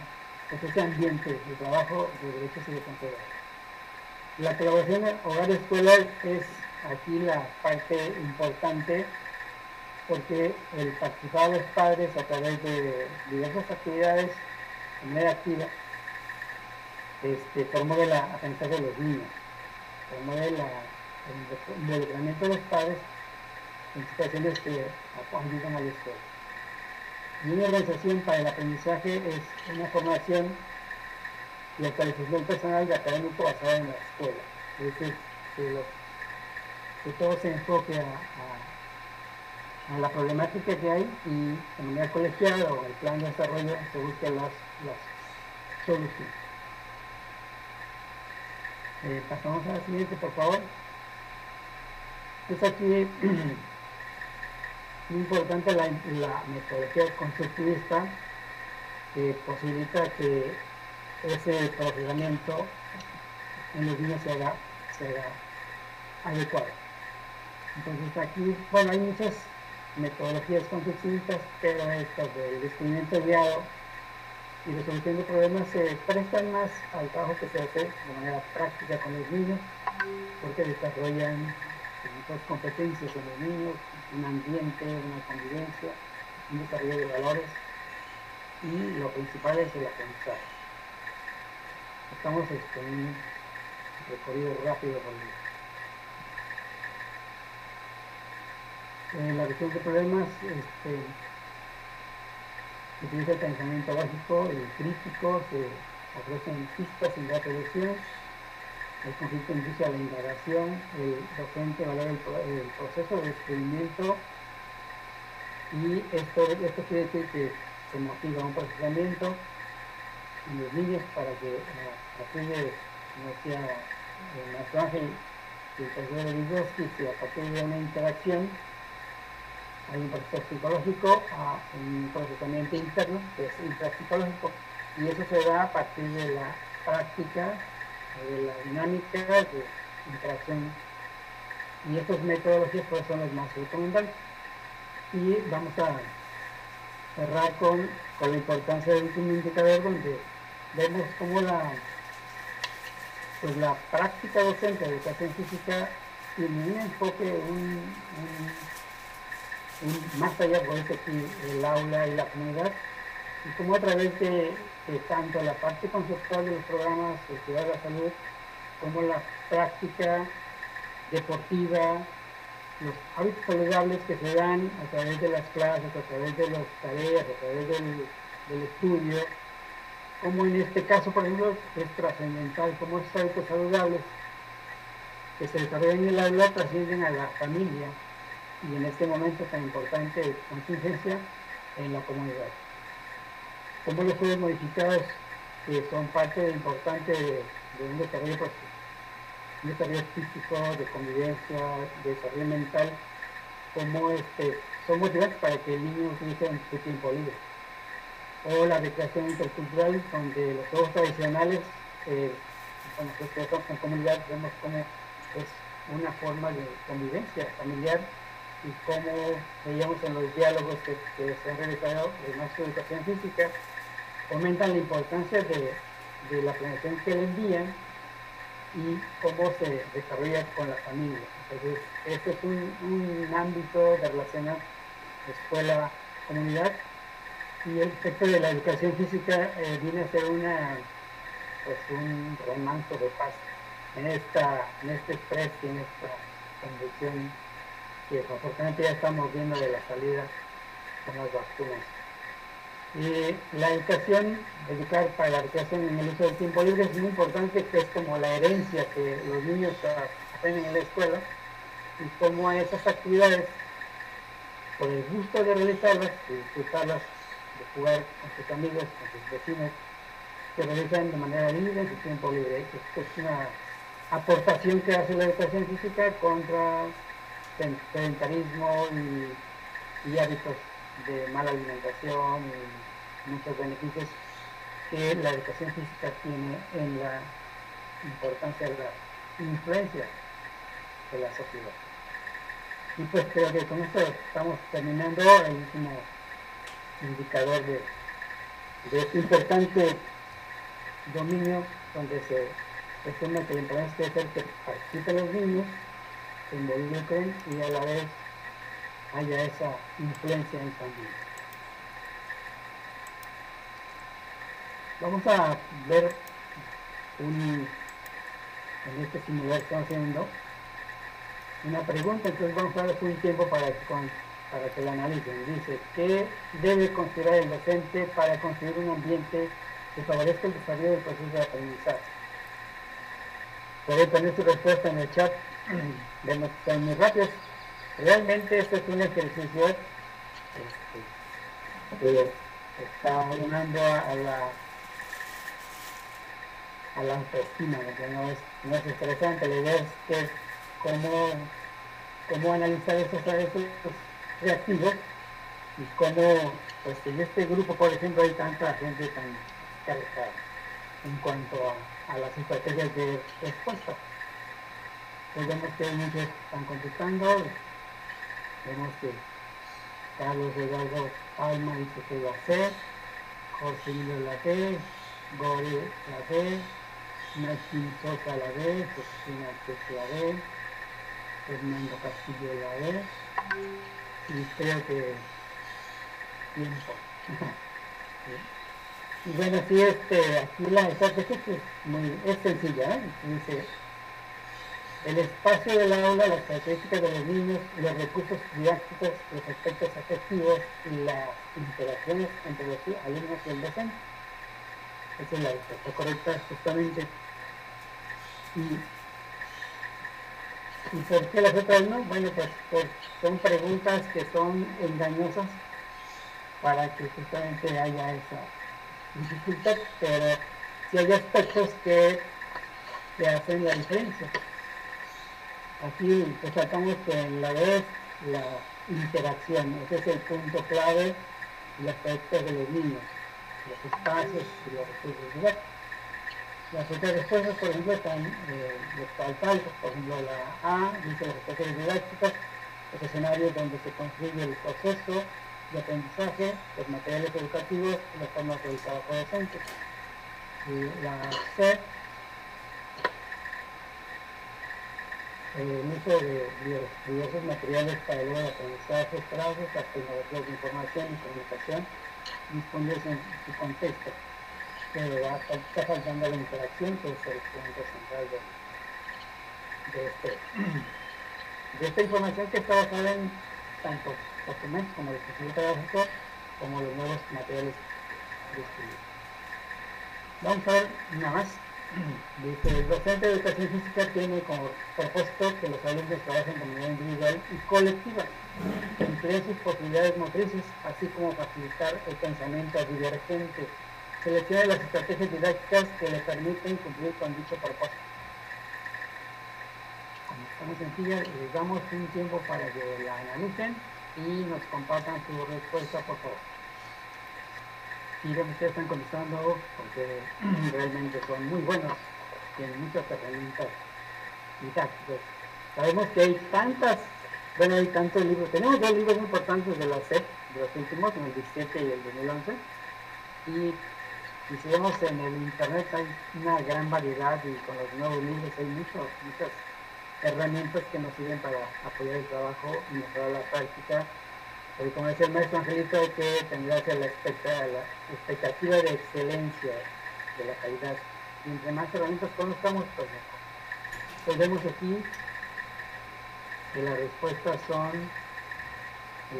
pues, ese ambiente de trabajo de derechos y responsabilidades. La colaboración hogar-escuela es aquí la parte importante porque el participar de los padres a través de diversas actividades de manera activa este, promueve la aprendizaje de los niños, promueve la, el involucramiento de los padres en situaciones que ayudan a la escuela. Y una organización para el aprendizaje es una formación y actualización personal de académico basada en la escuela. Es decir, que todo se enfoque a, la problemática que hay y de manera colegiada o el plan de desarrollo se busque las, soluciones. Eh, pasamos a la siguiente, por favor. Es aquí muy importante la, metodología constructivista que posibilita que ese procesamiento en los niños se haga, se haga adecuado. Entonces aquí, bueno, hay muchas metodologías constructivistas, pero estas del descubrimiento guiado y resolución de problemas se prestan más al trabajo que se hace de manera práctica con los niños, porque desarrollan muchas competencias en los niños, un ambiente, una convivencia, un desarrollo de valores y lo principal es el aprendizaje. Estamos este, en un recorrido rápido por el En la visión de problemas este, utiliza el pensamiento lógico y crítico, se ofrecen pistas sin dar solución, el conflicto induce a la indagación, el docente valora el, proceso de descubrimiento y esto, esto quiere decir que se motiva un procesamiento en los niños para que a partir de, como el maestro Ángel, el Vygotsky, a partir de una interacción hay un proceso psicológico, a un procesamiento interno, que es intrapsicológico, y eso se da a partir de la práctica, de la dinámica, de interacción. Y estas metodologías pues, son las más recomendables. Y vamos a cerrar con, con la importancia del último indicador donde vemos cómo la, pues la práctica docente de educación física tiene un enfoque, un, más allá por eso el aula y la comunidad, y cómo a través de, tanto la parte conceptual de los programas de Ciudad la Salud, como la práctica deportiva, los hábitos saludables que se dan a través de las clases, a través de las tareas, a través del, estudio, como en este caso, por ejemplo, es trascendental, como estos hábitos saludables que se desarrollan en el aula trascienden a la familia y en este momento tan importante de contingencia en la comunidad. Como los juegos modificados que son parte importante de, un desarrollo un desarrollo físico, de convivencia, de desarrollo mental, como este, son motivantes para que el niño utilice su tiempo libre. O la recreación intercultural, donde los juegos tradicionales, eh, bueno, pues, en comunidad, vemos cómo es una forma de convivencia familiar y como veíamos en los diálogos que, se han realizado en nuestra educación física, comentan la importancia de, la planeación que le envían y cómo se desarrolla con la familia. Entonces, este es un, ámbito de relacionar escuela-comunidad y el efecto de la educación física eh, viene a ser una, pues, un remanso de paz en, esta, en este estrés y en esta condición que afortunadamente ya estamos viendo de la salida con las vacunas. Y la educación, educar para la educación en el uso del tiempo libre es muy importante, que es como la herencia que los niños aprenden en la escuela y cómo esas actividades, por el gusto de realizarlas, de disfrutarlas, de jugar con sus amigos, con sus vecinos, se realizan de manera libre en su tiempo libre. Esto es una aportación que hace la educación física contra sedentarismo y, hábitos de mala alimentación y muchos beneficios que la educación física tiene en la importancia de la influencia de la sociedad. Y pues creo que con esto estamos terminando el último indicador de, de este importante dominio donde se es que la importancia es hacer que participen los niños, se involucren y a la vez haya esa influencia en familia. Vamos a ver un, en este simulador que estamos haciendo una pregunta, entonces vamos a dar un tiempo para que, para que la analicen. Dice, ¿qué debe considerar el docente para construir un ambiente que favorezca el desarrollo del proceso de aprendizaje? Puede poner su respuesta en el chat. Que son muy rápidos. Realmente este es un ejercicio este, que está ayudando a, la a la autoestima, que no es, no es interesante. La idea que cómo, cómo analizar esos, esos reactivos y cómo, pues en este grupo, por ejemplo, hay tanta gente tan cargada en cuanto a a las estrategias de respuesta. Pues vemos que muchos están contestando, vemos que Carlos Eduardo Palma dice que la C, Jorge Milo la D, Gore la D, Martín Sosa la D, Josefina Pérez la D, Fernando Castillo la D, y creo que tiempo. Y bueno, sí, este, aquí la estrategia es, muy, es sencilla, ¿eh? El espacio del aula, las características de los niños, los recursos didácticos, los aspectos afectivos y las interacciones entre los alumnos y el docente. Esa es la respuesta correcta, justamente. Y, ¿Y por qué las otras no? Bueno, pues, pues son preguntas que son engañosas para que justamente haya esa dificultad, pero si hay aspectos que, que hacen la diferencia. Aquí destacamos que en la vez la interacción, ese es el punto clave y aspectos de los niños, los espacios y los recursos Las otras respuestas, por ejemplo, están eh, tal, tal, por ejemplo, la A dice las estrategias didácticas, los escenarios donde se construye el proceso de aprendizaje, los materiales educativos y las formas del trabajo docente. Y la C el uso de diversos materiales para el aprendizaje, trazos, las tecnologías de información y comunicación disponibles en su contexto. Pero está faltando la interacción, que es el punto central de, de, este, de esta información que está basada en tanto documentos como el estudio pedagógico como los nuevos materiales de estudio. Vamos a ver más. Dice, el docente de educación física tiene como propósito que los alumnos trabajen de manera individual y colectiva, empleen sus posibilidades motrices, así como facilitar el pensamiento divergente. Seleccione las estrategias didácticas que le permiten cumplir con dicho propósito. Como está muy sencilla, les damos un tiempo para que la analicen y nos compartan su respuesta, por favor y lo que ustedes están contestando porque realmente son muy buenos, tienen muchas herramientas didácticas. Sabemos que hay tantas, bueno, hay tantos libros, tenemos dos libros importantes de la SEP, de los últimos, en el 17 y el 2011, y, si vemos en el internet hay una gran variedad y con los nuevos libros hay muchos, muchas herramientas que nos sirven para apoyar el trabajo y mejorar la práctica porque como decía el maestro Angelito, hay que tendrá la, la expectativa de excelencia, de la calidad. Y entre más herramientas conozcamos, pues mejor. Vemos aquí que las respuestas son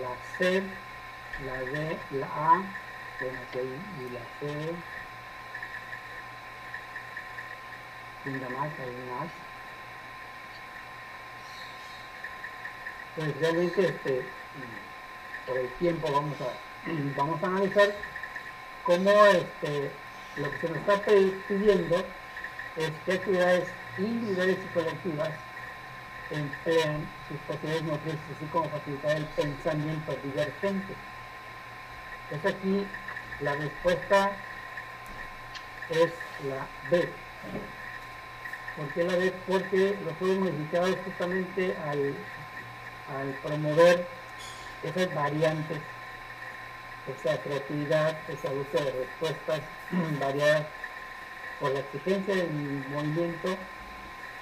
la C, la D, la A, y la C, y la más, hay más. Pues realmente este por el tiempo vamos a, vamos a analizar cómo este, lo que se nos está pidiendo es qué actividades individuales y colectivas emplean sus posibilidades motrices, así como facilitar el pensamiento divergente. Es aquí la respuesta es la B. ¿Por qué la B? Porque los juegos modificados justamente al, al promover esas variantes, esa creatividad, esa búsqueda de respuestas variadas por la exigencia del movimiento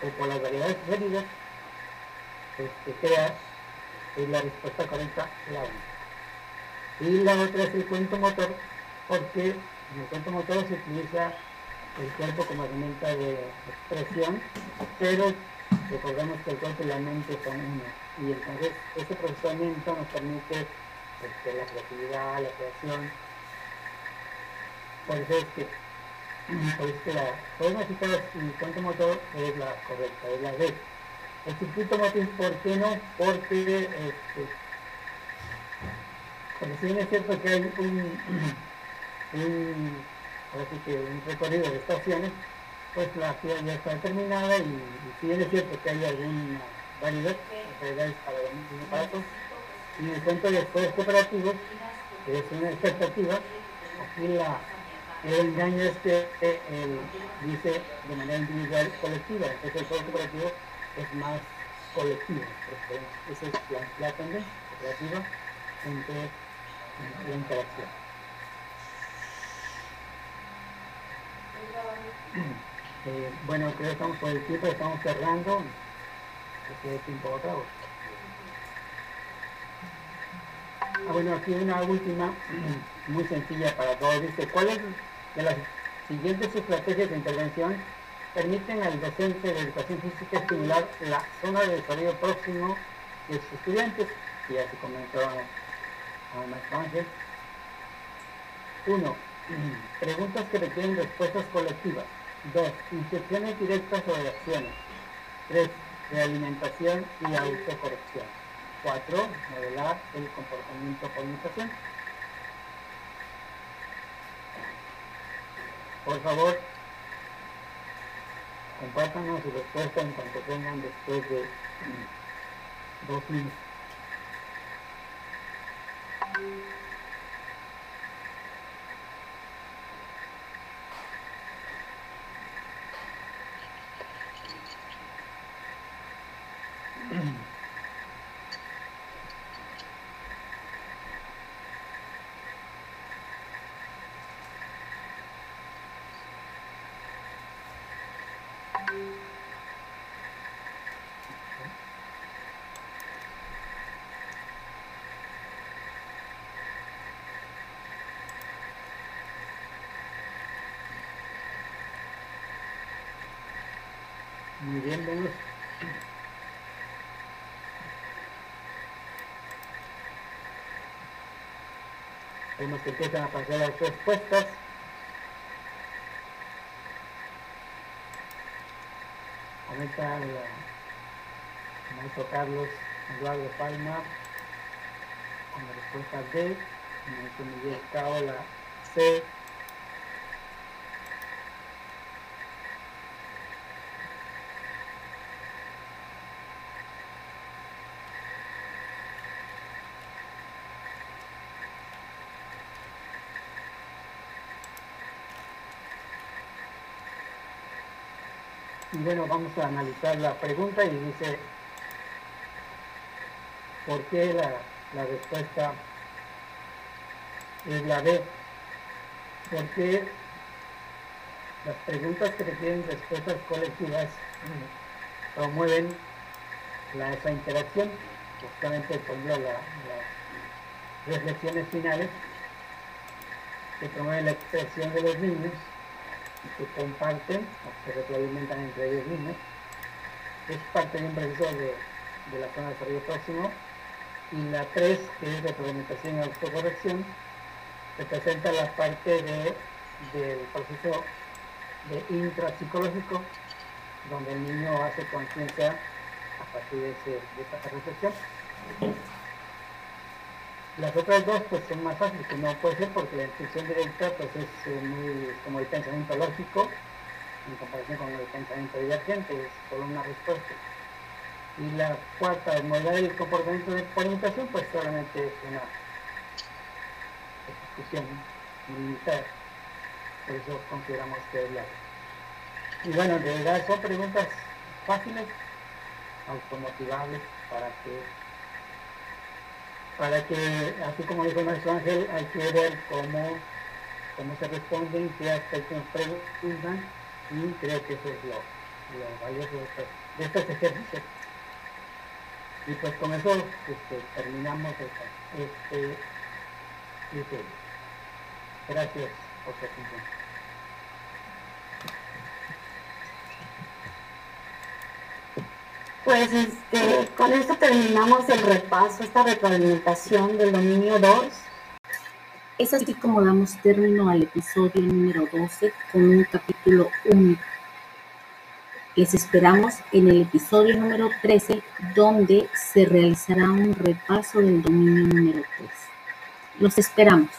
o por las variedades sugeridas, que crea es la respuesta correcta la única. Y la otra es el cuento motor, porque en el cuento motor se utiliza el cuerpo como herramienta de expresión, pero recordemos que el cuerpo y la mente son uno y entonces ese procesamiento nos permite este, la creatividad, la creación. Por eso es que, por eso que la forma motor es la correcta, es la D. El circuito motriz, ¿por qué no? Porque, este, porque si bien es cierto que hay un, un, que un recorrido de estaciones, pues la actividad ya está terminada y, y si es cierto que hay alguna variedad de para los mismos aparatos. Y en el centro de estudios cooperativos, que es una expectativa, aquí la, el engaño es que él dice de manera individual colectiva, entonces el juego cooperativo es más colectivo. Esa es la, la tendencia cooperativa entre la interacción. Eh, bueno, creo que estamos por el tiempo, estamos cerrando tiempo Ah, bueno, aquí una última, muy sencilla para todos. Dice, ¿cuáles de las siguientes estrategias de intervención permiten al docente de educación física estimular la zona de desarrollo próximo de sus estudiantes? Y ya se comentó a maestro Ángel. Uno, preguntas que requieren respuestas colectivas. Dos, instrucciones directas sobre acciones. Tres, de alimentación y autocorrección. Cuatro, modelar el comportamiento por imitación. Por favor, compártanos su respuesta en cuanto tengan después de dos minutos. Vamos. Vemos que empiezan a aparecer las respuestas. Comenta el maestro Carlos Eduardo Palma con la respuesta D, el maestro Miguel Cao la C, Y bueno, vamos a analizar la pregunta y dice, ¿por qué la, respuesta es la B? Porque las preguntas que requieren respuestas colectivas promueven la, esa interacción, justamente por ejemplo las reflexiones finales que promueven la expresión de los niños que comparten o se retroalimentan entre ellos mismos. Es parte de un proceso de, la zona de desarrollo próximo. Y la 3, que es retroalimentación y autocorrección, representa la parte de, del proceso de intrapsicológico, donde el niño hace conciencia a partir de, ese, de esta reflexión. Las otras dos pues son más fáciles, que no puede ser porque la instrucción directa pues es eh, muy como el pensamiento lógico en comparación con el pensamiento divergente, es solo una respuesta. Y la cuarta, el modelo del comportamiento de imitación, pues solamente es una ejecución limitada. Por eso consideramos que es la... Y bueno, en realidad son preguntas fáciles, automotivables para que para que, así como dijo el maestro Ángel, hay que ver cómo, cómo se responden, qué aspectos nos preguntan, y creo que eso es lo, valioso de estos, ejercicios. Y pues con eso este, terminamos este, este, Gracias por su atención. Pues este, con esto terminamos el repaso, esta retroalimentación del dominio 2. Es así como damos término al episodio número 12 con un capítulo único. Les esperamos en el episodio número 13 donde se realizará un repaso del dominio número 3. Los esperamos.